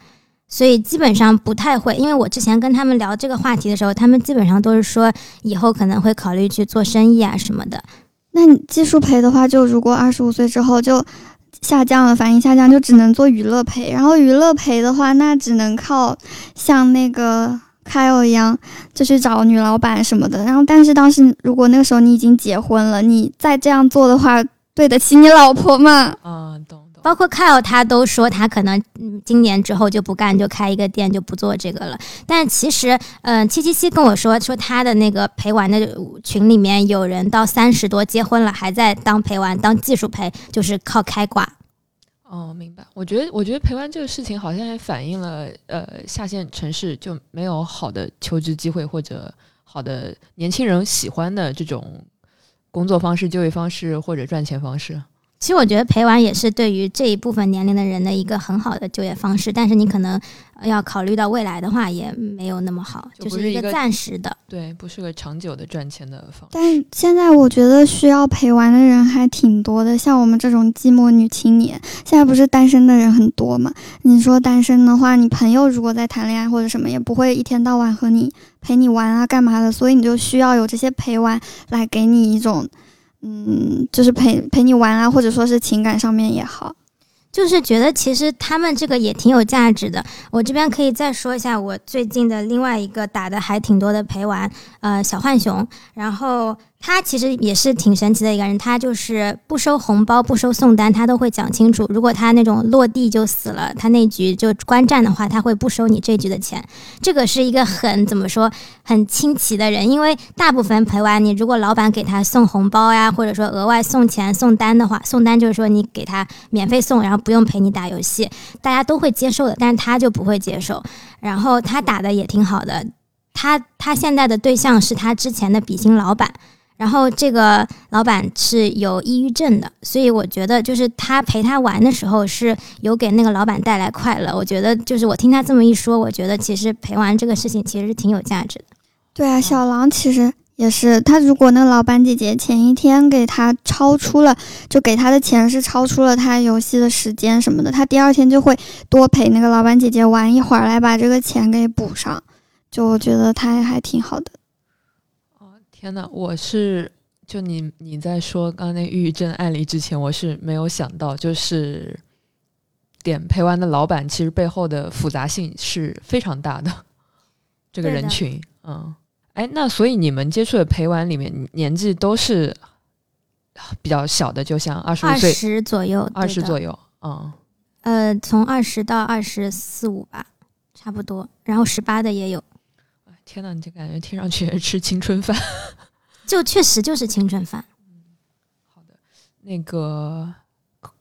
所以基本上不太会。因为我之前跟他们聊这个话题的时候，他们基本上都是说以后可能会考虑去做生意啊什么的。那你技术赔的话，就如果二十五岁之后就下降了，反应下降，就只能做娱乐陪。然后娱乐陪的话，那只能靠像那个。开欧一样，就去找女老板什么的。然后，但是当时如果那个时候你已经结婚了，你再这样做的话，对得起你老婆吗？啊，懂。包括凯欧他都说他可能今年之后就不干，就开一个店，就不做这个了。但其实，嗯，七七七跟我说说他的那个陪玩的群里面有人到三十多结婚了，还在当陪玩，当技术陪，就是靠开挂。哦，明白。我觉得，我觉得陪玩这个事情好像也反映了，呃，下线城市就没有好的求职机会或者好的年轻人喜欢的这种工作方式、就业方式或者赚钱方式。其实我觉得陪玩也是对于这一部分年龄的人的一个很好的就业方式，但是你可能要考虑到未来的话，也没有那么好，就是一个暂时的，对，不是个长久的赚钱的方式。但现在我觉得需要陪玩的人还挺多的，像我们这种寂寞女青年，现在不是单身的人很多嘛？你说单身的话，你朋友如果在谈恋爱或者什么，也不会一天到晚和你陪你玩啊，干嘛的？所以你就需要有这些陪玩来给你一种。嗯，就是陪陪你玩啊，或者说是情感上面也好，就是觉得其实他们这个也挺有价值的。我这边可以再说一下我最近的另外一个打的还挺多的陪玩，呃，小浣熊，然后。他其实也是挺神奇的一个人，他就是不收红包、不收送单，他都会讲清楚。如果他那种落地就死了，他那局就观战的话，他会不收你这局的钱。这个是一个很怎么说很清奇的人，因为大部分陪玩，你如果老板给他送红包呀，或者说额外送钱、送单的话，送单就是说你给他免费送，然后不用陪你打游戏，大家都会接受的，但是他就不会接受。然后他打的也挺好的，他他现在的对象是他之前的比心老板。然后这个老板是有抑郁症的，所以我觉得就是他陪他玩的时候是有给那个老板带来快乐。我觉得就是我听他这么一说，我觉得其实陪玩这个事情其实挺有价值的。对啊，小狼其实也是，他如果那个老板姐姐前一天给他超出了，就给他的钱是超出了他游戏的时间什么的，他第二天就会多陪那个老板姐姐玩一会儿来把这个钱给补上。就我觉得他还挺好的。天呐，我是就你你在说刚刚那抑郁症案例之前，我是没有想到，就是点陪玩的老板其实背后的复杂性是非常大的。这个人群，嗯，哎，那所以你们接触的陪玩里面年纪都是比较小的，就像二十岁、二十左右、二十左右，嗯，呃，从二十到二十四五吧，差不多。然后十八的也有。天呐，你就感觉听上去吃青春饭，就确实就是青春饭。好的，那个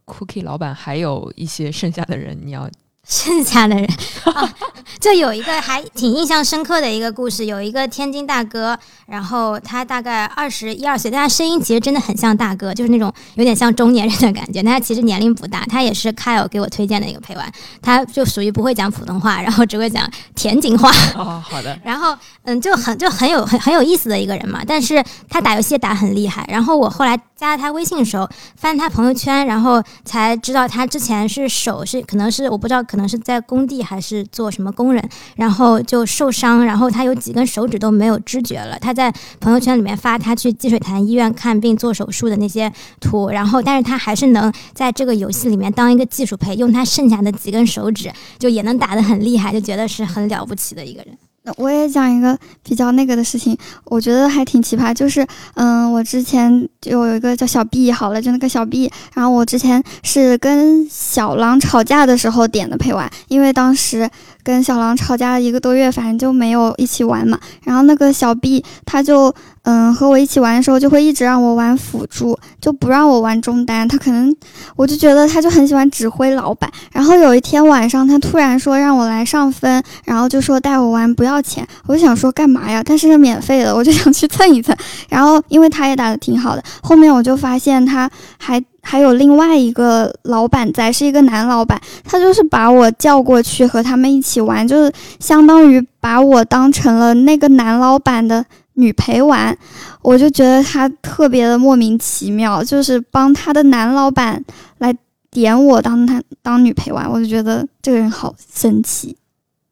Cookie 老板还有一些剩下的人，你要。剩下的人啊，就有一个还挺印象深刻的一个故事，有一个天津大哥，然后他大概二十一二岁，但他声音其实真的很像大哥，就是那种有点像中年人的感觉。但他其实年龄不大，他也是 Kyle 给我推荐的一个陪玩，他就属于不会讲普通话，然后只会讲天津话。哦，好的。然后嗯，就很就很有很很有意思的一个人嘛，但是他打游戏打很厉害。然后我后来加了他微信的时候，翻他朋友圈，然后才知道他之前是手是可能是我不知道。可能是在工地还是做什么工人，然后就受伤，然后他有几根手指都没有知觉了。他在朋友圈里面发他去积水潭医院看病做手术的那些图，然后但是他还是能在这个游戏里面当一个技术陪，用他剩下的几根手指就也能打得很厉害，就觉得是很了不起的一个人。那我也讲一个比较那个的事情，我觉得还挺奇葩，就是嗯，我之前就有一个叫小 B，好了，就那个小 B，然后我之前是跟小狼吵架的时候点的陪玩，因为当时。跟小狼吵架了一个多月，反正就没有一起玩嘛。然后那个小 B 他就嗯和我一起玩的时候，就会一直让我玩辅助，就不让我玩中单。他可能我就觉得他就很喜欢指挥老板。然后有一天晚上，他突然说让我来上分，然后就说带我玩不要钱。我就想说干嘛呀？但是是免费的，我就想去蹭一蹭。然后因为他也打得挺好的，后面我就发现他还。还有另外一个老板在，是一个男老板，他就是把我叫过去和他们一起玩，就是相当于把我当成了那个男老板的女陪玩，我就觉得他特别的莫名其妙，就是帮他的男老板来点我当他当女陪玩，我就觉得这个人好神奇。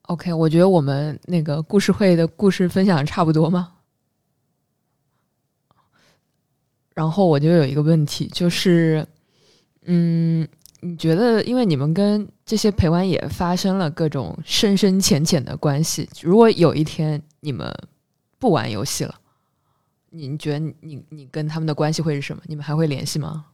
OK，我觉得我们那个故事会的故事分享差不多吗？然后我就有一个问题，就是，嗯，你觉得，因为你们跟这些陪玩也发生了各种深深浅浅的关系，如果有一天你们不玩游戏了，你觉得你你跟他们的关系会是什么？你们还会联系吗？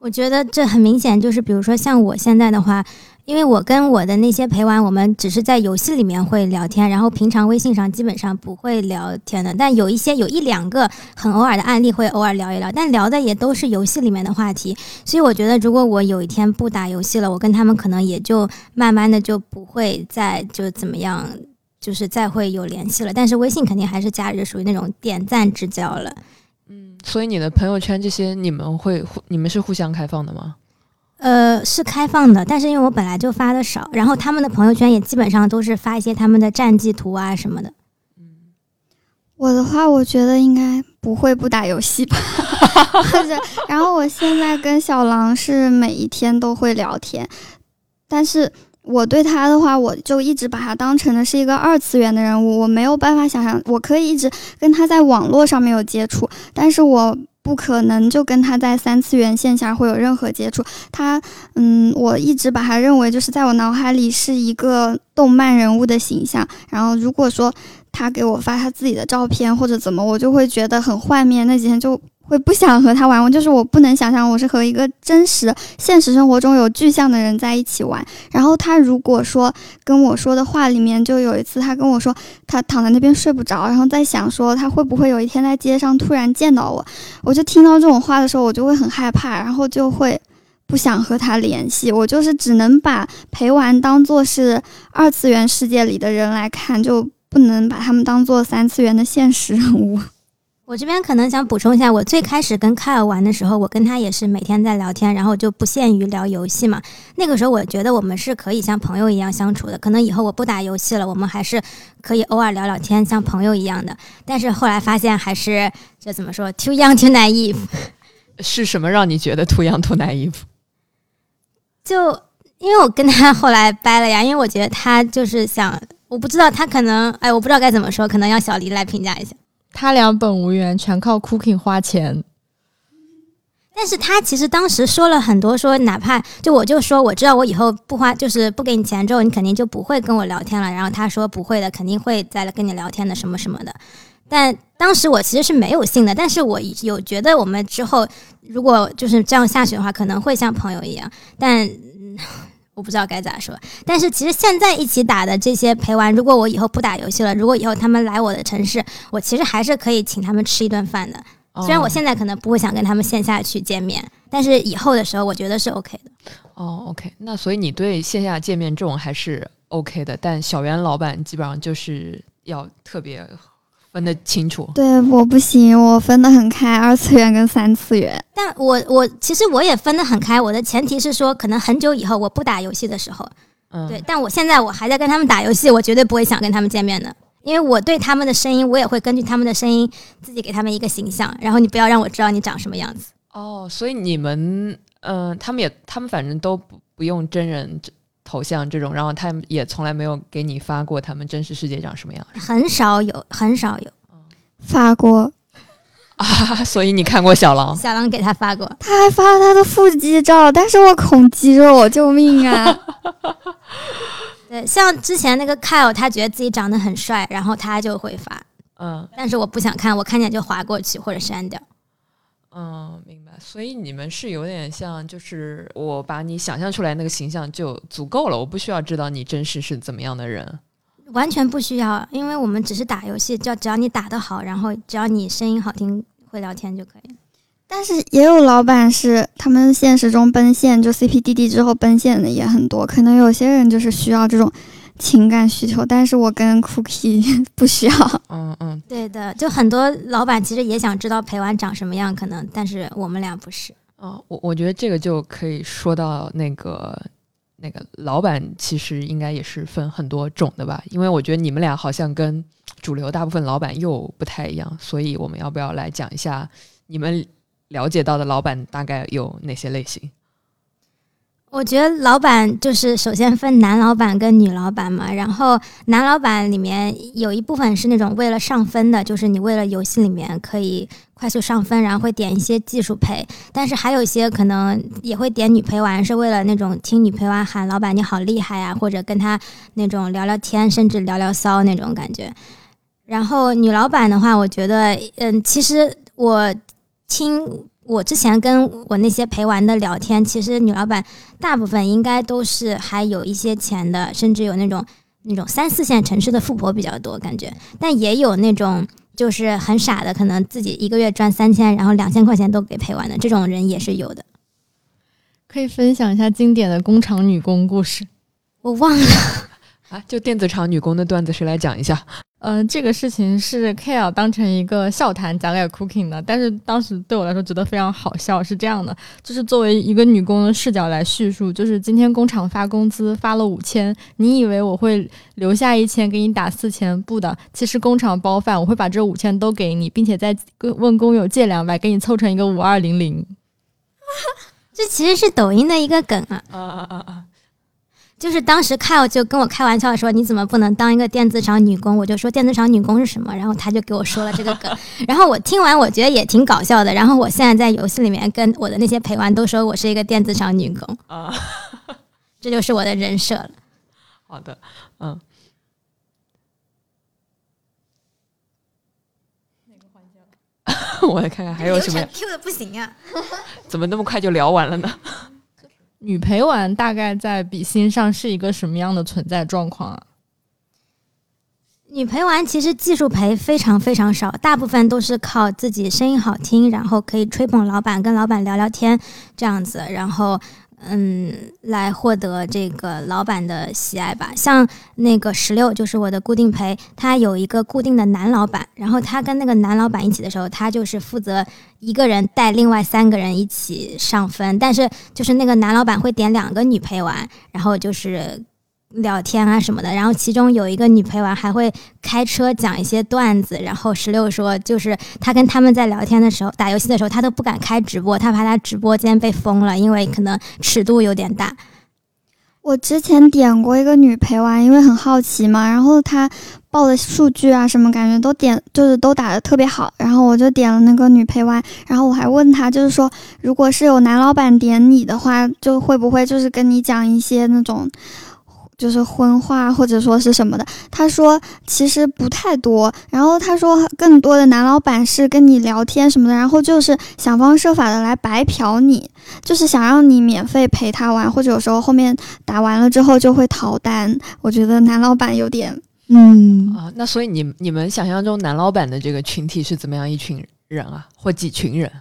我觉得这很明显，就是比如说像我现在的话，因为我跟我的那些陪玩，我们只是在游戏里面会聊天，然后平常微信上基本上不会聊天的。但有一些有一两个很偶尔的案例会偶尔聊一聊，但聊的也都是游戏里面的话题。所以我觉得，如果我有一天不打游戏了，我跟他们可能也就慢慢的就不会再就怎么样，就是再会有联系了。但是微信肯定还是假日属于那种点赞之交了。嗯，所以你的朋友圈这些，你们会互，你们是互相开放的吗？呃，是开放的，但是因为我本来就发的少，然后他们的朋友圈也基本上都是发一些他们的战绩图啊什么的。嗯，我的话，我觉得应该不会不打游戏吧。或者，然后我现在跟小狼是每一天都会聊天，但是。我对他的话，我就一直把他当成的是一个二次元的人物，我没有办法想象我可以一直跟他在网络上面有接触，但是我不可能就跟他在三次元线下会有任何接触。他，嗯，我一直把他认为就是在我脑海里是一个动漫人物的形象，然后如果说他给我发他自己的照片或者怎么，我就会觉得很幻灭，那几天就。会不想和他玩，我就是我不能想象我是和一个真实现实生活中有具象的人在一起玩。然后他如果说跟我说的话里面，就有一次他跟我说他躺在那边睡不着，然后在想说他会不会有一天在街上突然见到我，我就听到这种话的时候，我就会很害怕，然后就会不想和他联系。我就是只能把陪玩当做是二次元世界里的人来看，就不能把他们当做三次元的现实人物。我这边可能想补充一下，我最开始跟凯尔玩的时候，我跟他也是每天在聊天，然后就不限于聊游戏嘛。那个时候我觉得我们是可以像朋友一样相处的。可能以后我不打游戏了，我们还是可以偶尔聊聊天，像朋友一样的。但是后来发现还是就怎么说，too young too naive。是什么让你觉得 too young too naive？就因为我跟他后来掰了呀，因为我觉得他就是想，我不知道他可能，哎，我不知道该怎么说，可能让小黎来评价一下。他俩本无缘，全靠 Cooking 花钱。但是他其实当时说了很多，说哪怕就我就说我知道我以后不花，就是不给你钱之后，你肯定就不会跟我聊天了。然后他说不会的，肯定会再来跟你聊天的，什么什么的。但当时我其实是没有信的，但是我有觉得我们之后如果就是这样下去的话，可能会像朋友一样。但我不知道该咋说。但是其实现在一起打的这些陪玩，如果我以后不打游戏了，如果以后他们来我的城市，我其实还是可以请他们吃一顿饭的。虽然我现在可能不会想跟他们线下去见面，但是以后的时候，我觉得是 OK 的。哦，OK，那所以你对线下见面这种还是 OK 的，但小袁老板基本上就是要特别分得清楚。对，我不行，我分得很开，二次元跟三次元。但我我其实我也分得很开，我的前提是说，可能很久以后我不打游戏的时候，嗯，对，但我现在我还在跟他们打游戏，我绝对不会想跟他们见面的。因为我对他们的声音，我也会根据他们的声音自己给他们一个形象，然后你不要让我知道你长什么样子。哦，所以你们，嗯，他们也，他们反正都不不用真人头像这种，然后他们也从来没有给你发过他们真实世界长什么样，很少有，很少有，发过啊。所以你看过小狼？小狼给他发过，他还发了他的腹肌照，但是我恐肌肉，救命啊！对，像之前那个 Kyle，他觉得自己长得很帅，然后他就会发，嗯，但是我不想看，我看见就划过去或者删掉。嗯，明白。所以你们是有点像，就是我把你想象出来那个形象就足够了，我不需要知道你真实是怎么样的人。完全不需要，因为我们只是打游戏，只要只要你打得好，然后只要你声音好听、会聊天就可以。但是也有老板是他们现实中奔现，就 CPDD 之后奔现的也很多。可能有些人就是需要这种情感需求，但是我跟 Cookie 不需要。嗯嗯，对的，就很多老板其实也想知道陪玩长什么样，可能，但是我们俩不是。哦，我我觉得这个就可以说到那个那个老板，其实应该也是分很多种的吧？因为我觉得你们俩好像跟主流大部分老板又不太一样，所以我们要不要来讲一下你们？了解到的老板大概有哪些类型？我觉得老板就是首先分男老板跟女老板嘛，然后男老板里面有一部分是那种为了上分的，就是你为了游戏里面可以快速上分，然后会点一些技术陪，但是还有一些可能也会点女陪玩，是为了那种听女陪玩喊老板你好厉害啊，或者跟他那种聊聊天，甚至聊聊骚那种感觉。然后女老板的话，我觉得，嗯，其实我。听我之前跟我那些陪玩的聊天，其实女老板大部分应该都是还有一些钱的，甚至有那种那种三四线城市的富婆比较多，感觉。但也有那种就是很傻的，可能自己一个月赚三千，然后两千块钱都给陪玩的这种人也是有的。可以分享一下经典的工厂女工故事？我忘了啊，就电子厂女工的段子，谁来讲一下？嗯，这个事情是 K L 当成一个笑谈讲给 Cooking 的，但是当时对我来说觉得非常好笑。是这样的，就是作为一个女工的视角来叙述，就是今天工厂发工资发了五千，你以为我会留下一千给你打四千？不的，其实工厂包饭，我会把这五千都给你，并且再问工友借两百，给你凑成一个五二零零。这其实是抖音的一个梗啊！啊啊啊啊！就是当时 Kyle 就跟我开玩笑说：“你怎么不能当一个电子厂女工？”我就说：“电子厂女工是什么？”然后他就给我说了这个梗。然后我听完，我觉得也挺搞笑的。然后我现在在游戏里面跟我的那些陪玩都说我是一个电子厂女工啊，这就是我的人设了。好的，嗯。哪个环节？我来看看还有什么。Q 的不行啊！怎么那么快就聊完了呢？女陪玩大概在比心上是一个什么样的存在状况啊？女陪玩其实技术陪非常非常少，大部分都是靠自己声音好听，然后可以吹捧老板，跟老板聊聊天这样子，然后。嗯，来获得这个老板的喜爱吧。像那个十六，就是我的固定陪，他有一个固定的男老板，然后他跟那个男老板一起的时候，他就是负责一个人带另外三个人一起上分，但是就是那个男老板会点两个女陪玩，然后就是。聊天啊什么的，然后其中有一个女陪玩还会开车讲一些段子，然后十六说，就是他跟他们在聊天的时候，打游戏的时候，他都不敢开直播，他怕他直播间被封了，因为可能尺度有点大。我之前点过一个女陪玩，因为很好奇嘛，然后她报的数据啊什么，感觉都点就是都打的特别好。然后我就点了那个女陪玩，然后我还问他，就是说，如果是有男老板点你的话，就会不会就是跟你讲一些那种。就是婚话或者说是什么的，他说其实不太多。然后他说更多的男老板是跟你聊天什么的，然后就是想方设法的来白嫖你，就是想让你免费陪他玩，或者有时候后面打完了之后就会逃单。我觉得男老板有点，嗯啊，那所以你你们想象中男老板的这个群体是怎么样一群人啊，或几群人？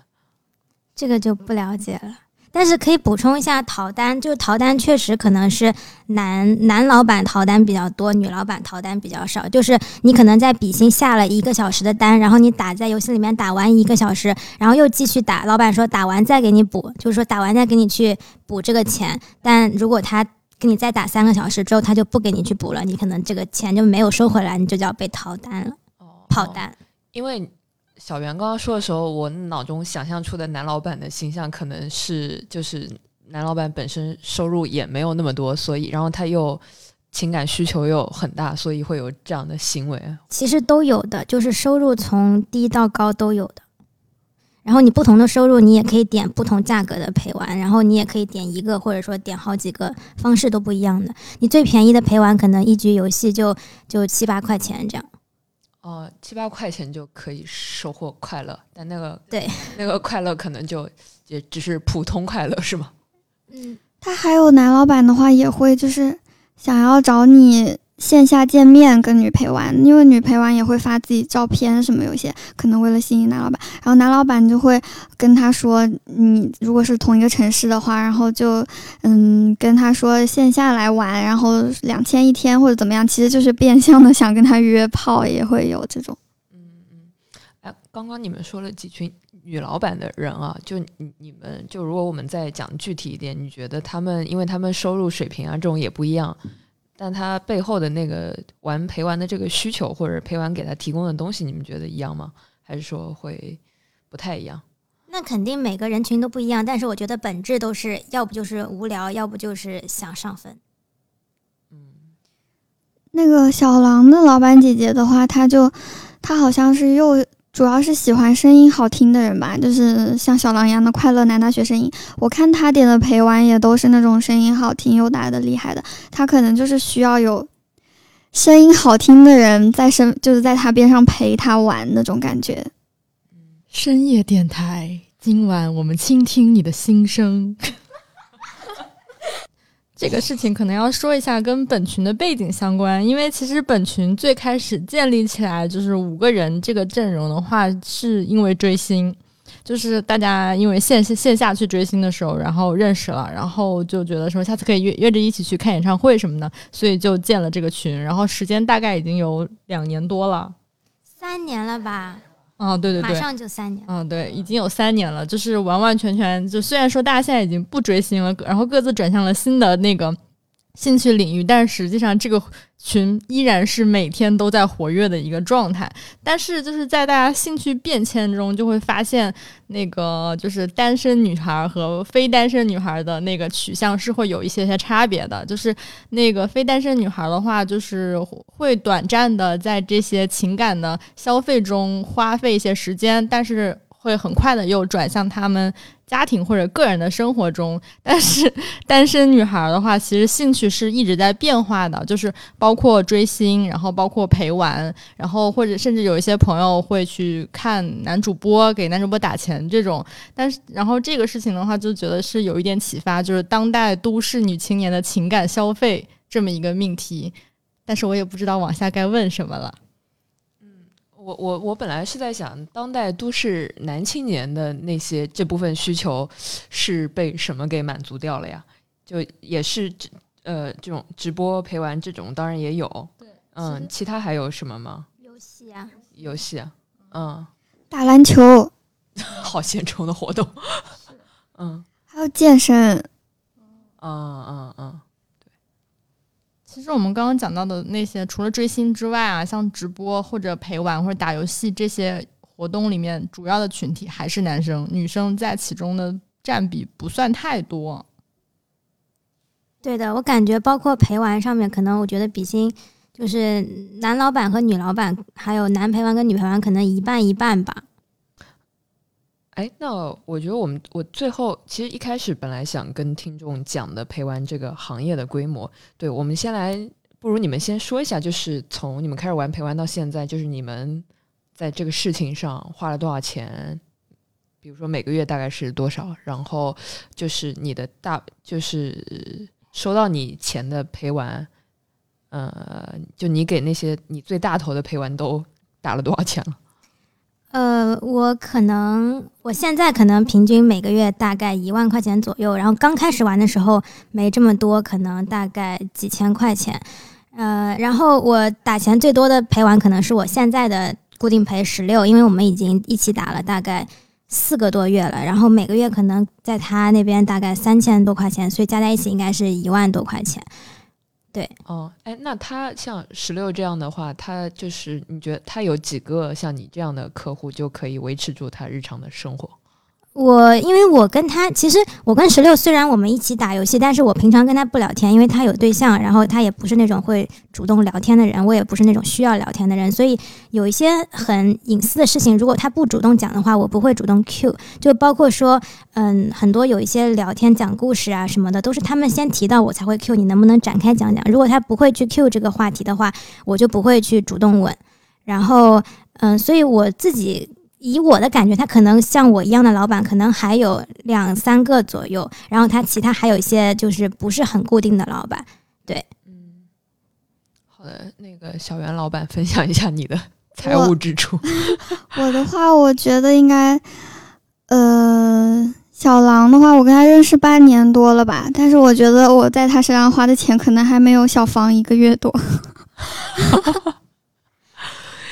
这个就不了解了。但是可以补充一下，逃单就是逃单，确实可能是男男老板逃单比较多，女老板逃单比较少。就是你可能在比心下了一个小时的单，然后你打在游戏里面打完一个小时，然后又继续打，老板说打完再给你补，就是说打完再给你去补这个钱。但如果他给你再打三个小时之后，他就不给你去补了，你可能这个钱就没有收回来，你就叫被逃单了，跑单。因为。小袁刚刚说的时候，我脑中想象出的男老板的形象可能是，就是男老板本身收入也没有那么多，所以然后他又情感需求又很大，所以会有这样的行为。其实都有的，就是收入从低到高都有的。然后你不同的收入，你也可以点不同价格的陪玩，然后你也可以点一个或者说点好几个，方式都不一样的。你最便宜的陪玩可能一局游戏就就七八块钱这样。哦，七八块钱就可以收获快乐，但那个对 那个快乐可能就也只是普通快乐，是吗？嗯，他还有男老板的话，也会就是想要找你。线下见面跟女陪玩，因为女陪玩也会发自己照片什么，有些可能为了吸引男老板，然后男老板就会跟他说，你如果是同一个城市的话，然后就嗯跟他说线下来玩，然后两千一天或者怎么样，其实就是变相的想跟他约炮，也会有这种。嗯嗯，哎，刚刚你们说了几群女老板的人啊，就你你们就如果我们再讲具体一点，你觉得他们，因为他们收入水平啊这种也不一样。但他背后的那个玩陪玩的这个需求，或者陪玩给他提供的东西，你们觉得一样吗？还是说会不太一样？那肯定每个人群都不一样，但是我觉得本质都是要不就是无聊，要不就是想上分。嗯，那个小狼的老板姐姐的话，她就她好像是又。主要是喜欢声音好听的人吧，就是像小狼一样的快乐男大学声音。我看他点的陪玩也都是那种声音好听又打的厉害的，他可能就是需要有声音好听的人在身，就是在他边上陪他玩那种感觉。深夜电台，今晚我们倾听你的心声。这个事情可能要说一下跟本群的背景相关，因为其实本群最开始建立起来就是五个人这个阵容的话，是因为追星，就是大家因为线线下去追星的时候，然后认识了，然后就觉得说下次可以约约着一起去看演唱会什么的，所以就建了这个群，然后时间大概已经有两年多了，三年了吧。啊，对对对，马上就三年。嗯，对，已经有三年了，就是完完全全就虽然说大家现在已经不追星了，然后各自转向了新的那个兴趣领域，但实际上这个。群依然是每天都在活跃的一个状态，但是就是在大家兴趣变迁中，就会发现那个就是单身女孩和非单身女孩的那个取向是会有一些些差别的。就是那个非单身女孩的话，就是会短暂的在这些情感的消费中花费一些时间，但是会很快的又转向他们。家庭或者个人的生活中，但是单身女孩的话，其实兴趣是一直在变化的，就是包括追星，然后包括陪玩，然后或者甚至有一些朋友会去看男主播给男主播打钱这种。但是，然后这个事情的话，就觉得是有一点启发，就是当代都市女青年的情感消费这么一个命题。但是我也不知道往下该问什么了。我我我本来是在想，当代都市男青年的那些这部分需求是被什么给满足掉了呀？就也是呃这种直播陪玩这种，当然也有。对，嗯，其他还有什么吗？游戏啊，游戏啊，嗯，打篮球，好现充的活动。嗯，还有健身。嗯嗯嗯。其实我们刚刚讲到的那些，除了追星之外啊，像直播或者陪玩或者打游戏这些活动里面，主要的群体还是男生，女生在其中的占比不算太多。对的，我感觉包括陪玩上面，可能我觉得比心就是男老板和女老板，还有男陪玩跟女陪玩，可能一半一半吧。哎，那我觉得我们我最后其实一开始本来想跟听众讲的陪玩这个行业的规模，对我们先来，不如你们先说一下，就是从你们开始玩陪玩到现在，就是你们在这个事情上花了多少钱？比如说每个月大概是多少？然后就是你的大，就是收到你钱的陪玩，呃，就你给那些你最大头的陪玩都打了多少钱了？呃，我可能我现在可能平均每个月大概一万块钱左右，然后刚开始玩的时候没这么多，可能大概几千块钱。呃，然后我打钱最多的陪玩可能是我现在的固定陪十六，因为我们已经一起打了大概四个多月了，然后每个月可能在他那边大概三千多块钱，所以加在一起应该是一万多块钱。对，哦，哎，那他像十六这样的话，他就是你觉得他有几个像你这样的客户就可以维持住他日常的生活？我因为我跟他，其实我跟十六虽然我们一起打游戏，但是我平常跟他不聊天，因为他有对象，然后他也不是那种会主动聊天的人，我也不是那种需要聊天的人，所以有一些很隐私的事情，如果他不主动讲的话，我不会主动 Q，就包括说，嗯，很多有一些聊天讲故事啊什么的，都是他们先提到我才会 Q，你能不能展开讲讲？如果他不会去 Q 这个话题的话，我就不会去主动问。然后，嗯，所以我自己。以我的感觉，他可能像我一样的老板，可能还有两三个左右。然后他其他还有一些就是不是很固定的老板。对，嗯，好的，那个小袁老板分享一下你的财务支出。我的话，我觉得应该，呃，小狼的话，我跟他认识半年多了吧，但是我觉得我在他身上花的钱可能还没有小房一个月多。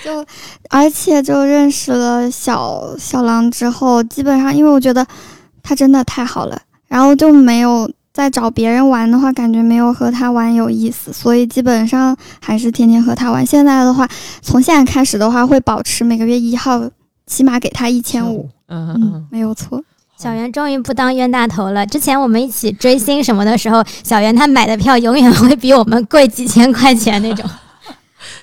就，而且就认识了小小狼之后，基本上因为我觉得他真的太好了，然后就没有再找别人玩的话，感觉没有和他玩有意思，所以基本上还是天天和他玩。现在的话，从现在开始的话，会保持每个月一号起码给他一千五，嗯嗯，没有错。小袁终于不当冤大头了。之前我们一起追星什么的时候，小袁他买的票永远会比我们贵几千块钱那种。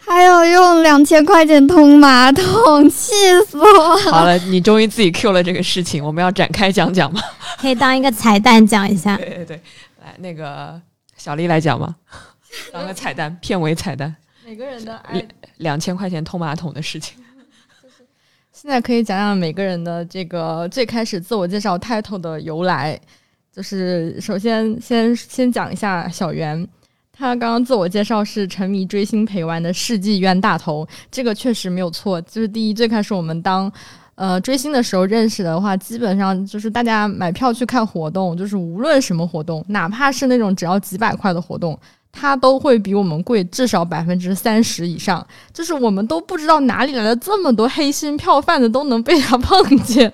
还有用两千块钱通马桶，气死我！好了，你终于自己 Q 了这个事情，我们要展开讲讲吗？可以当一个彩蛋讲一下。对对对，来那个小丽来讲吧？当个彩蛋，片尾彩蛋。每个人的两两千块钱通马桶的事情。现在可以讲讲每个人的这个最开始自我介绍 title 的由来，就是首先先先讲一下小袁。他刚刚自我介绍是沉迷追星陪玩的世纪冤大头，这个确实没有错。就是第一，最开始我们当呃追星的时候认识的话，基本上就是大家买票去看活动，就是无论什么活动，哪怕是那种只要几百块的活动，他都会比我们贵至少百分之三十以上。就是我们都不知道哪里来的这么多黑心票贩子，都能被他 碰见。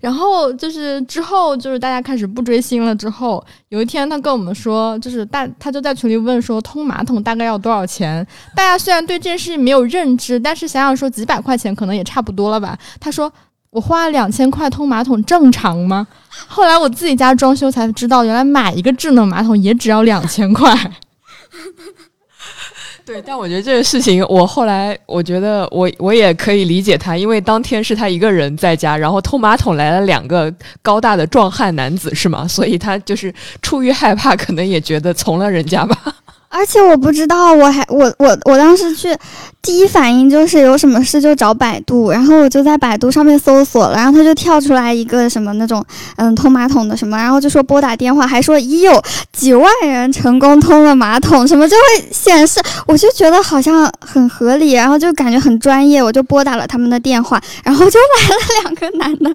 然后就是之后，就是大家开始不追星了。之后有一天，他跟我们说，就是大他就在群里问说，通马桶大概要多少钱？大家虽然对这件事情没有认知，但是想想说几百块钱可能也差不多了吧。他说我花了两千块通马桶正常吗？后来我自己家装修才知道，原来买一个智能马桶也只要两千块。对，但我觉得这个事情，我后来我觉得我我也可以理解他，因为当天是他一个人在家，然后偷马桶来了两个高大的壮汉男子，是吗？所以他就是出于害怕，可能也觉得从了人家吧。而且我不知道，我还我我我当时去，第一反应就是有什么事就找百度，然后我就在百度上面搜索了，然后他就跳出来一个什么那种嗯通马桶的什么，然后就说拨打电话，还说已有几万人成功通了马桶，什么就会显示，我就觉得好像很合理，然后就感觉很专业，我就拨打了他们的电话，然后就来了两个男的，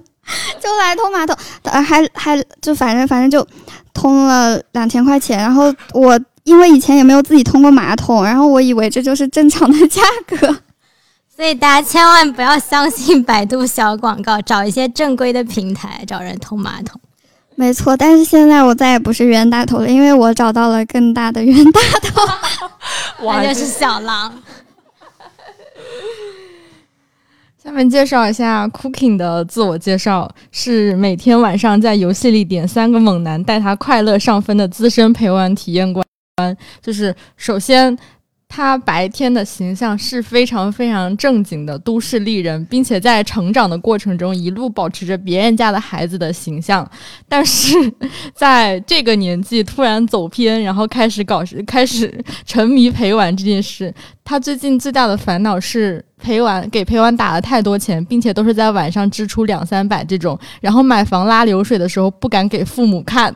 就来通马桶，还还就反正反正就通了两千块钱，然后我。因为以前也没有自己通过马桶，然后我以为这就是正常的价格，所以大家千万不要相信百度小广告，找一些正规的平台找人通马桶。没错，但是现在我再也不是冤大头了，因为我找到了更大的冤大头，那就是小狼。下面介绍一下 Cooking 的自我介绍，是每天晚上在游戏里点三个猛男带他快乐上分的资深陪玩体验官。就是首先，他白天的形象是非常非常正经的都市丽人，并且在成长的过程中一路保持着别人家的孩子的形象，但是在这个年纪突然走偏，然后开始搞开始沉迷陪玩这件事。他最近最大的烦恼是陪玩给陪玩打了太多钱，并且都是在晚上支出两三百这种，然后买房拉流水的时候不敢给父母看。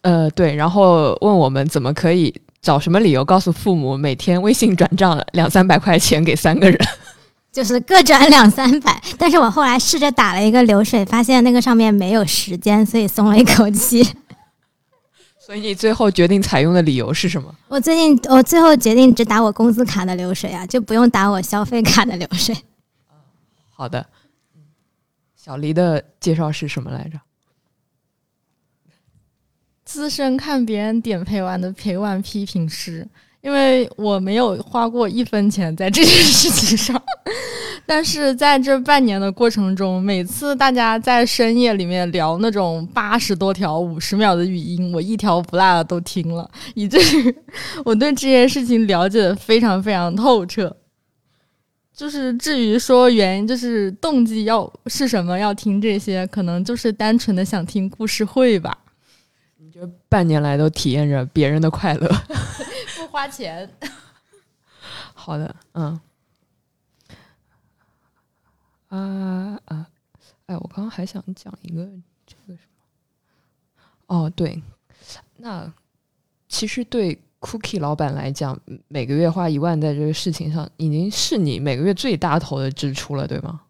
呃，对，然后问我们怎么可以找什么理由告诉父母每天微信转账两三百块钱给三个人，就是各转两三百。但是我后来试着打了一个流水，发现那个上面没有时间，所以松了一口气。所以你最后决定采用的理由是什么？我最近我最后决定只打我工资卡的流水啊，就不用打我消费卡的流水。好的，小黎的介绍是什么来着？资深看别人点陪玩的陪玩批评师，因为我没有花过一分钱在这件事情上，但是在这半年的过程中，每次大家在深夜里面聊那种八十多条五十秒的语音，我一条不落的都听了，以至于我对这件事情了解的非常非常透彻。就是至于说原因，就是动机要是什么要听这些，可能就是单纯的想听故事会吧。就半年来都体验着别人的快乐，不花钱。好的，嗯，啊啊，哎，我刚刚还想讲一个这个什么？哦，对，那其实对 Cookie 老板来讲，每个月花一万在这个事情上，已经是你每个月最大头的支出了，对吗？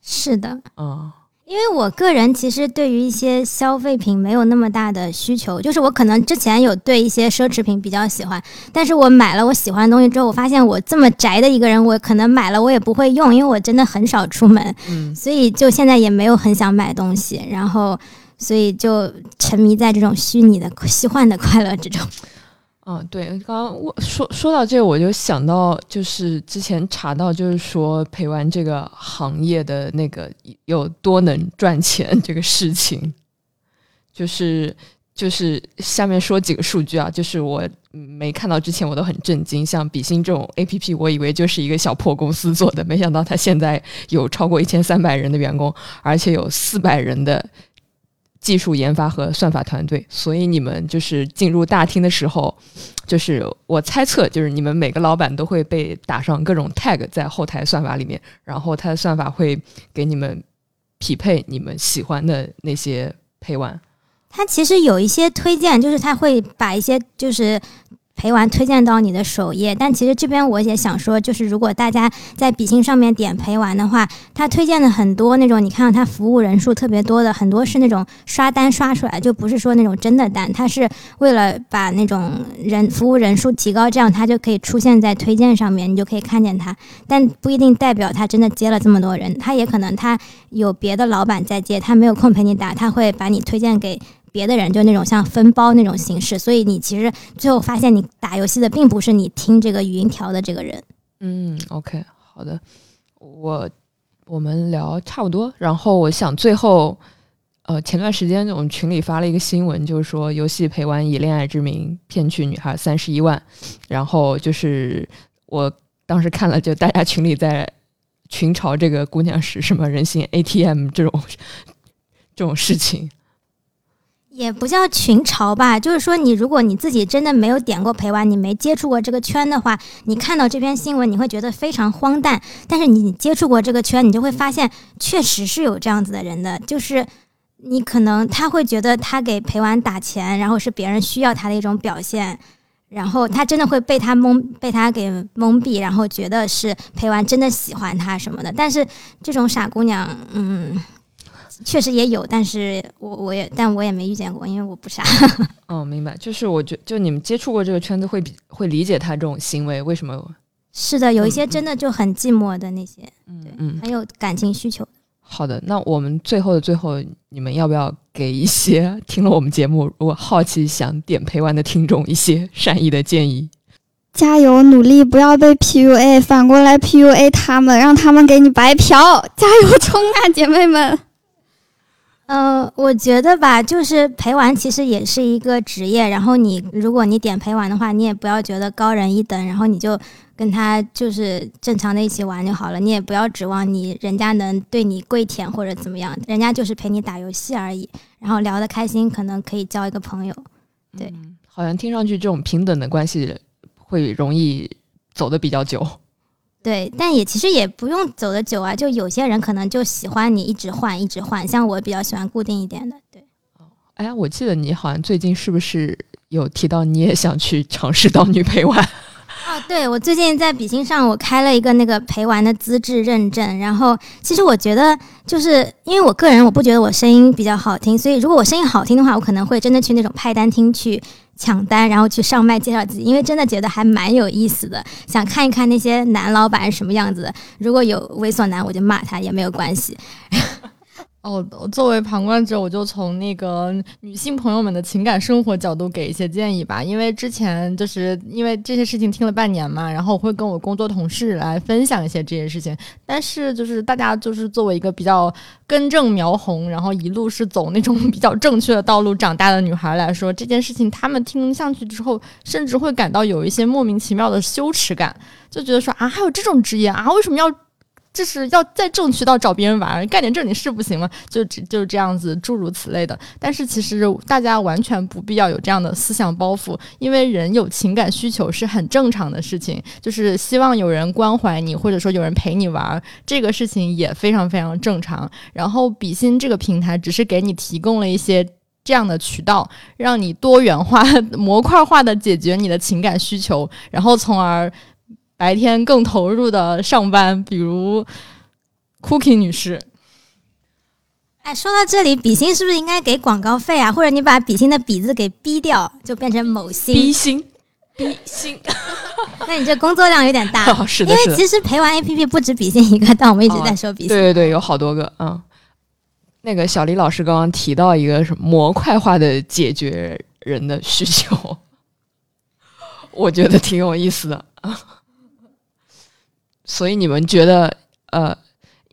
是的，嗯。因为我个人其实对于一些消费品没有那么大的需求，就是我可能之前有对一些奢侈品比较喜欢，但是我买了我喜欢的东西之后，我发现我这么宅的一个人，我可能买了我也不会用，因为我真的很少出门，嗯，所以就现在也没有很想买东西，然后所以就沉迷在这种虚拟的虚幻的快乐之中。嗯，对，刚刚我说说到这，我就想到，就是之前查到，就是说陪玩这个行业的那个有多能赚钱这个事情，就是就是下面说几个数据啊，就是我没看到之前我都很震惊，像比心这种 A P P，我以为就是一个小破公司做的，没想到它现在有超过一千三百人的员工，而且有四百人的。技术研发和算法团队，所以你们就是进入大厅的时候，就是我猜测，就是你们每个老板都会被打上各种 tag 在后台算法里面，然后他的算法会给你们匹配你们喜欢的那些陪玩。他其实有一些推荐，就是他会把一些就是。陪玩推荐到你的首页，但其实这边我也想说，就是如果大家在比心上面点陪玩的话，他推荐的很多那种，你看到他服务人数特别多的，很多是那种刷单刷出来，就不是说那种真的单，他是为了把那种人服务人数提高，这样他就可以出现在推荐上面，你就可以看见他，但不一定代表他真的接了这么多人，他也可能他有别的老板在接，他没有空陪你打，他会把你推荐给。别的人就那种像分包那种形式，所以你其实最后发现你打游戏的并不是你听这个语音条的这个人。嗯，OK，好的，我我们聊差不多。然后我想最后，呃，前段时间我们群里发了一个新闻，就是说游戏陪玩以恋爱之名骗取女孩三十一万。然后就是我当时看了，就大家群里在群嘲这个姑娘是什么人形 ATM 这种这种事情。也不叫群嘲吧，就是说，你如果你自己真的没有点过陪玩，你没接触过这个圈的话，你看到这篇新闻，你会觉得非常荒诞。但是你接触过这个圈，你就会发现，确实是有这样子的人的，就是你可能他会觉得他给陪玩打钱，然后是别人需要他的一种表现，然后他真的会被他蒙，被他给蒙蔽，然后觉得是陪玩真的喜欢他什么的。但是这种傻姑娘，嗯。确实也有，但是我我也但我也没遇见过，因为我不傻。哦，明白，就是我觉就你们接触过这个圈子，会比会理解他这种行为为什么？是的，有一些真的就很寂寞的那些，嗯嗯，很有感情需求。好的，那我们最后的最后，你们要不要给一些听了我们节目如果好奇想点陪玩的听众一些善意的建议？加油，努力，不要被 PUA，反过来 PUA 他们，让他们给你白嫖，加油冲啊，姐妹们！呃，我觉得吧，就是陪玩其实也是一个职业。然后你如果你点陪玩的话，你也不要觉得高人一等，然后你就跟他就是正常的一起玩就好了。你也不要指望你人家能对你跪舔或者怎么样，人家就是陪你打游戏而已。然后聊得开心，可能可以交一个朋友。对，好像听上去这种平等的关系会容易走得比较久。对，但也其实也不用走的久啊，就有些人可能就喜欢你一直换，一直换。像我比较喜欢固定一点的。对，哎，我记得你好像最近是不是有提到你也想去尝试当女陪玩？对，我最近在比心上我开了一个那个陪玩的资质认证。然后，其实我觉得，就是因为我个人我不觉得我声音比较好听，所以如果我声音好听的话，我可能会真的去那种派单厅去。抢单，然后去上麦介绍自己，因为真的觉得还蛮有意思的，想看一看那些男老板是什么样子的。如果有猥琐男，我就骂他也没有关系。哦，作为旁观者，我就从那个女性朋友们的情感生活角度给一些建议吧。因为之前就是因为这些事情听了半年嘛，然后我会跟我工作同事来分享一些这些事情。但是就是大家就是作为一个比较根正苗红，然后一路是走那种 比较正确的道路长大的女孩来说，这件事情他们听上去之后，甚至会感到有一些莫名其妙的羞耻感，就觉得说啊，还有这种职业啊，为什么要？就是要在正渠道找别人玩，干点正经事不行吗？就就是这样子，诸如此类的。但是其实大家完全不必要有这样的思想包袱，因为人有情感需求是很正常的事情，就是希望有人关怀你，或者说有人陪你玩，这个事情也非常非常正常。然后比心这个平台只是给你提供了一些这样的渠道，让你多元化、模块化的解决你的情感需求，然后从而。白天更投入的上班，比如 Cookie 女士。哎，说到这里，比心是不是应该给广告费啊？或者你把比心的“比”字给逼掉，就变成某心。逼心，逼心。那你这工作量有点大。是的，因为其实陪玩 APP 不止比心一个，但我们一直在说比心。对对对，有好多个。嗯，那个小李老师刚刚提到一个什么模块化的解决人的需求，我觉得挺有意思的啊。所以你们觉得，呃，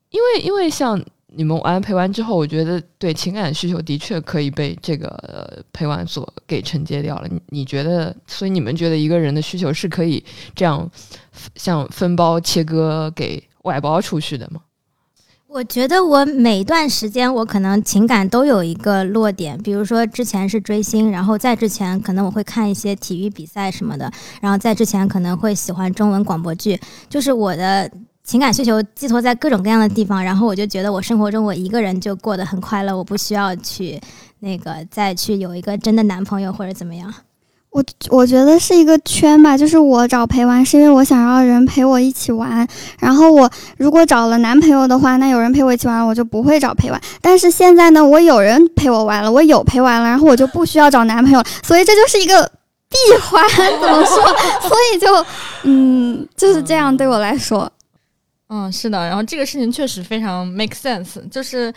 因为因为像你们玩陪玩之后，我觉得对情感需求的确可以被这个陪玩所给承接掉了。你你觉得，所以你们觉得一个人的需求是可以这样像分包切割给外包出去的吗？我觉得我每段时间我可能情感都有一个落点，比如说之前是追星，然后在之前可能我会看一些体育比赛什么的，然后在之前可能会喜欢中文广播剧，就是我的情感需求寄托在各种各样的地方，然后我就觉得我生活中我一个人就过得很快乐，我不需要去那个再去有一个真的男朋友或者怎么样。我我觉得是一个圈吧，就是我找陪玩是因为我想要人陪我一起玩，然后我如果找了男朋友的话，那有人陪我一起玩，我就不会找陪玩。但是现在呢，我有人陪我玩了，我有陪玩了，然后我就不需要找男朋友，所以这就是一个闭环，怎么说？所以就嗯，就是这样对我来说，嗯，是的。然后这个事情确实非常 make sense，就是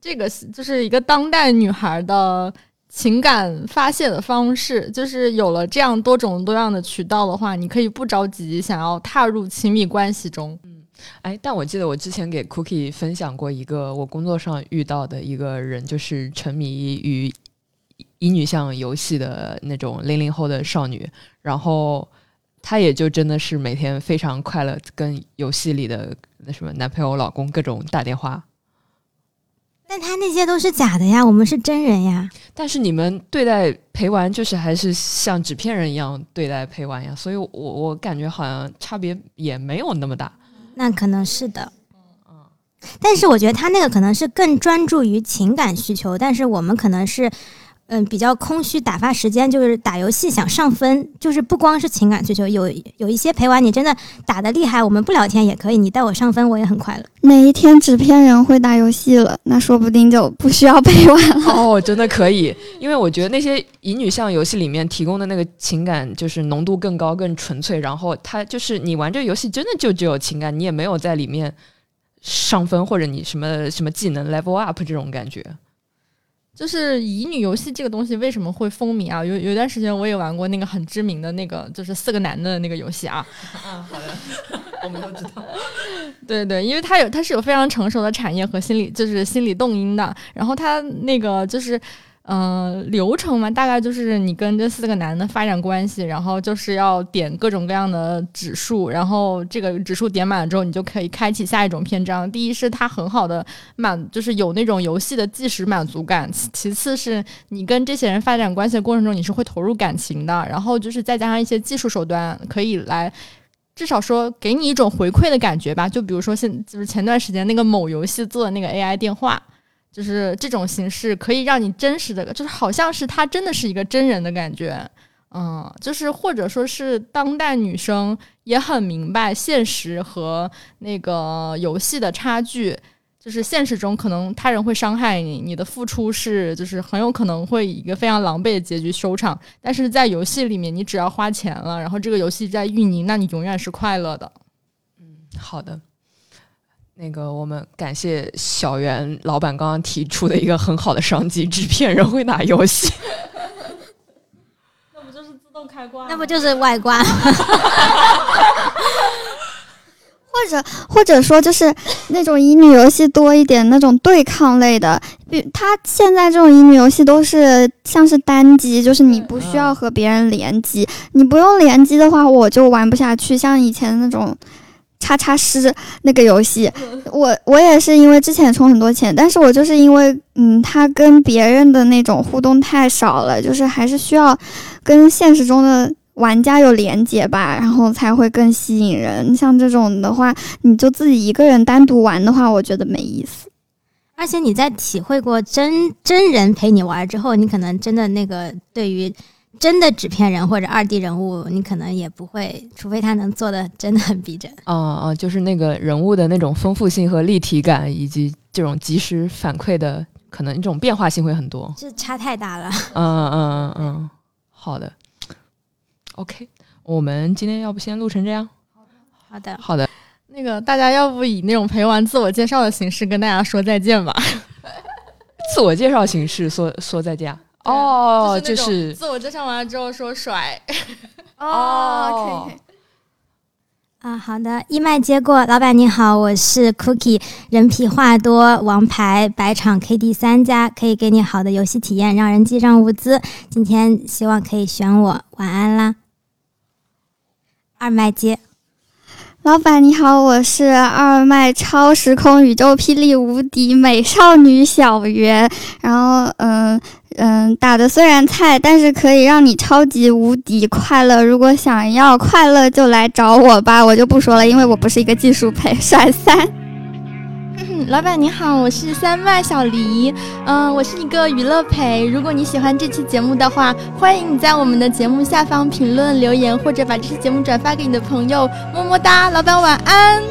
这个就是一个当代女孩的。情感发泄的方式，就是有了这样多种多样的渠道的话，你可以不着急想要踏入亲密关系中。嗯，哎，但我记得我之前给 Cookie 分享过一个我工作上遇到的一个人，就是沉迷于乙女向游戏的那种零零后的少女，然后她也就真的是每天非常快乐，跟游戏里的那什么男朋友、老公各种打电话。但他那些都是假的呀，我们是真人呀。但是你们对待陪玩，就是还是像纸片人一样对待陪玩呀，所以我我感觉好像差别也没有那么大。那可能是的，嗯，但是我觉得他那个可能是更专注于情感需求，但是我们可能是。嗯，比较空虚，打发时间就是打游戏，想上分，就是不光是情感需求，有有一些陪玩，你真的打的厉害，我们不聊天也可以，你带我上分，我也很快乐。哪一天纸片人会打游戏了，那说不定就不需要陪玩了。哦，真的可以，因为我觉得那些乙女向游戏里面提供的那个情感就是浓度更高、更纯粹，然后它就是你玩这个游戏真的就只有情感，你也没有在里面上分或者你什么什么技能 level up 这种感觉。就是乙女游戏这个东西为什么会风靡啊？有有段时间我也玩过那个很知名的那个，就是四个男的那个游戏啊。啊，好的，我们都知道。对对，因为它有它是有非常成熟的产业和心理，就是心理动因的。然后它那个就是。嗯，流程嘛，大概就是你跟这四个男的发展关系，然后就是要点各种各样的指数，然后这个指数点满了之后，你就可以开启下一种篇章。第一是它很好的满，就是有那种游戏的即时满足感；其次是你跟这些人发展关系的过程中，你是会投入感情的。然后就是再加上一些技术手段，可以来至少说给你一种回馈的感觉吧。就比如说现就是前段时间那个某游戏做的那个 AI 电话。就是这种形式可以让你真实的，就是好像是他真的是一个真人的感觉，嗯，就是或者说是当代女生也很明白现实和那个游戏的差距，就是现实中可能他人会伤害你，你的付出是就是很有可能会以一个非常狼狈的结局收场，但是在游戏里面，你只要花钱了，然后这个游戏在运营，那你永远是快乐的。嗯，好的。那个，我们感谢小袁老板刚刚提出的一个很好的商机，制片人会打游戏。那不就是自动开关？那不就是外挂？或者或者说就是那种乙女游戏多一点，那种对抗类的。比他现在这种乙女游戏都是像是单机，就是你不需要和别人联机，你不用联机的话，我就玩不下去。像以前那种。叉叉师那个游戏，我我也是因为之前充很多钱，但是我就是因为嗯，他跟别人的那种互动太少了，就是还是需要跟现实中的玩家有连接吧，然后才会更吸引人。像这种的话，你就自己一个人单独玩的话，我觉得没意思。而且你在体会过真真人陪你玩之后，你可能真的那个对于。真的纸片人或者二 D 人物，你可能也不会，除非他能做的真的很逼真。哦哦，就是那个人物的那种丰富性和立体感，以及这种及时反馈的，可能这种变化性会很多。这差太大了。嗯嗯嗯嗯，好的。OK，我们今天要不先录成这样？好的，好的。那个大家要不以那种陪玩自我介绍的形式跟大家说再见吧。自我介绍形式说说再见。哦，就是自我介绍完了之后说甩。哦，可以。啊，好的，义卖接过，老板你好，我是 Cookie，人皮话多，王牌百场 KD 三家，可以给你好的游戏体验，让人记上物资。今天希望可以选我，晚安啦。二麦接。老板你好，我是二麦超时空宇宙霹雳无敌美少女小圆，然后嗯嗯打的虽然菜，但是可以让你超级无敌快乐。如果想要快乐就来找我吧，我就不说了，因为我不是一个技术配帅三。老板你好，我是三麦小黎，嗯，我是一个娱乐陪。如果你喜欢这期节目的话，欢迎你在我们的节目下方评论留言，或者把这期节目转发给你的朋友，么么哒，老板晚安。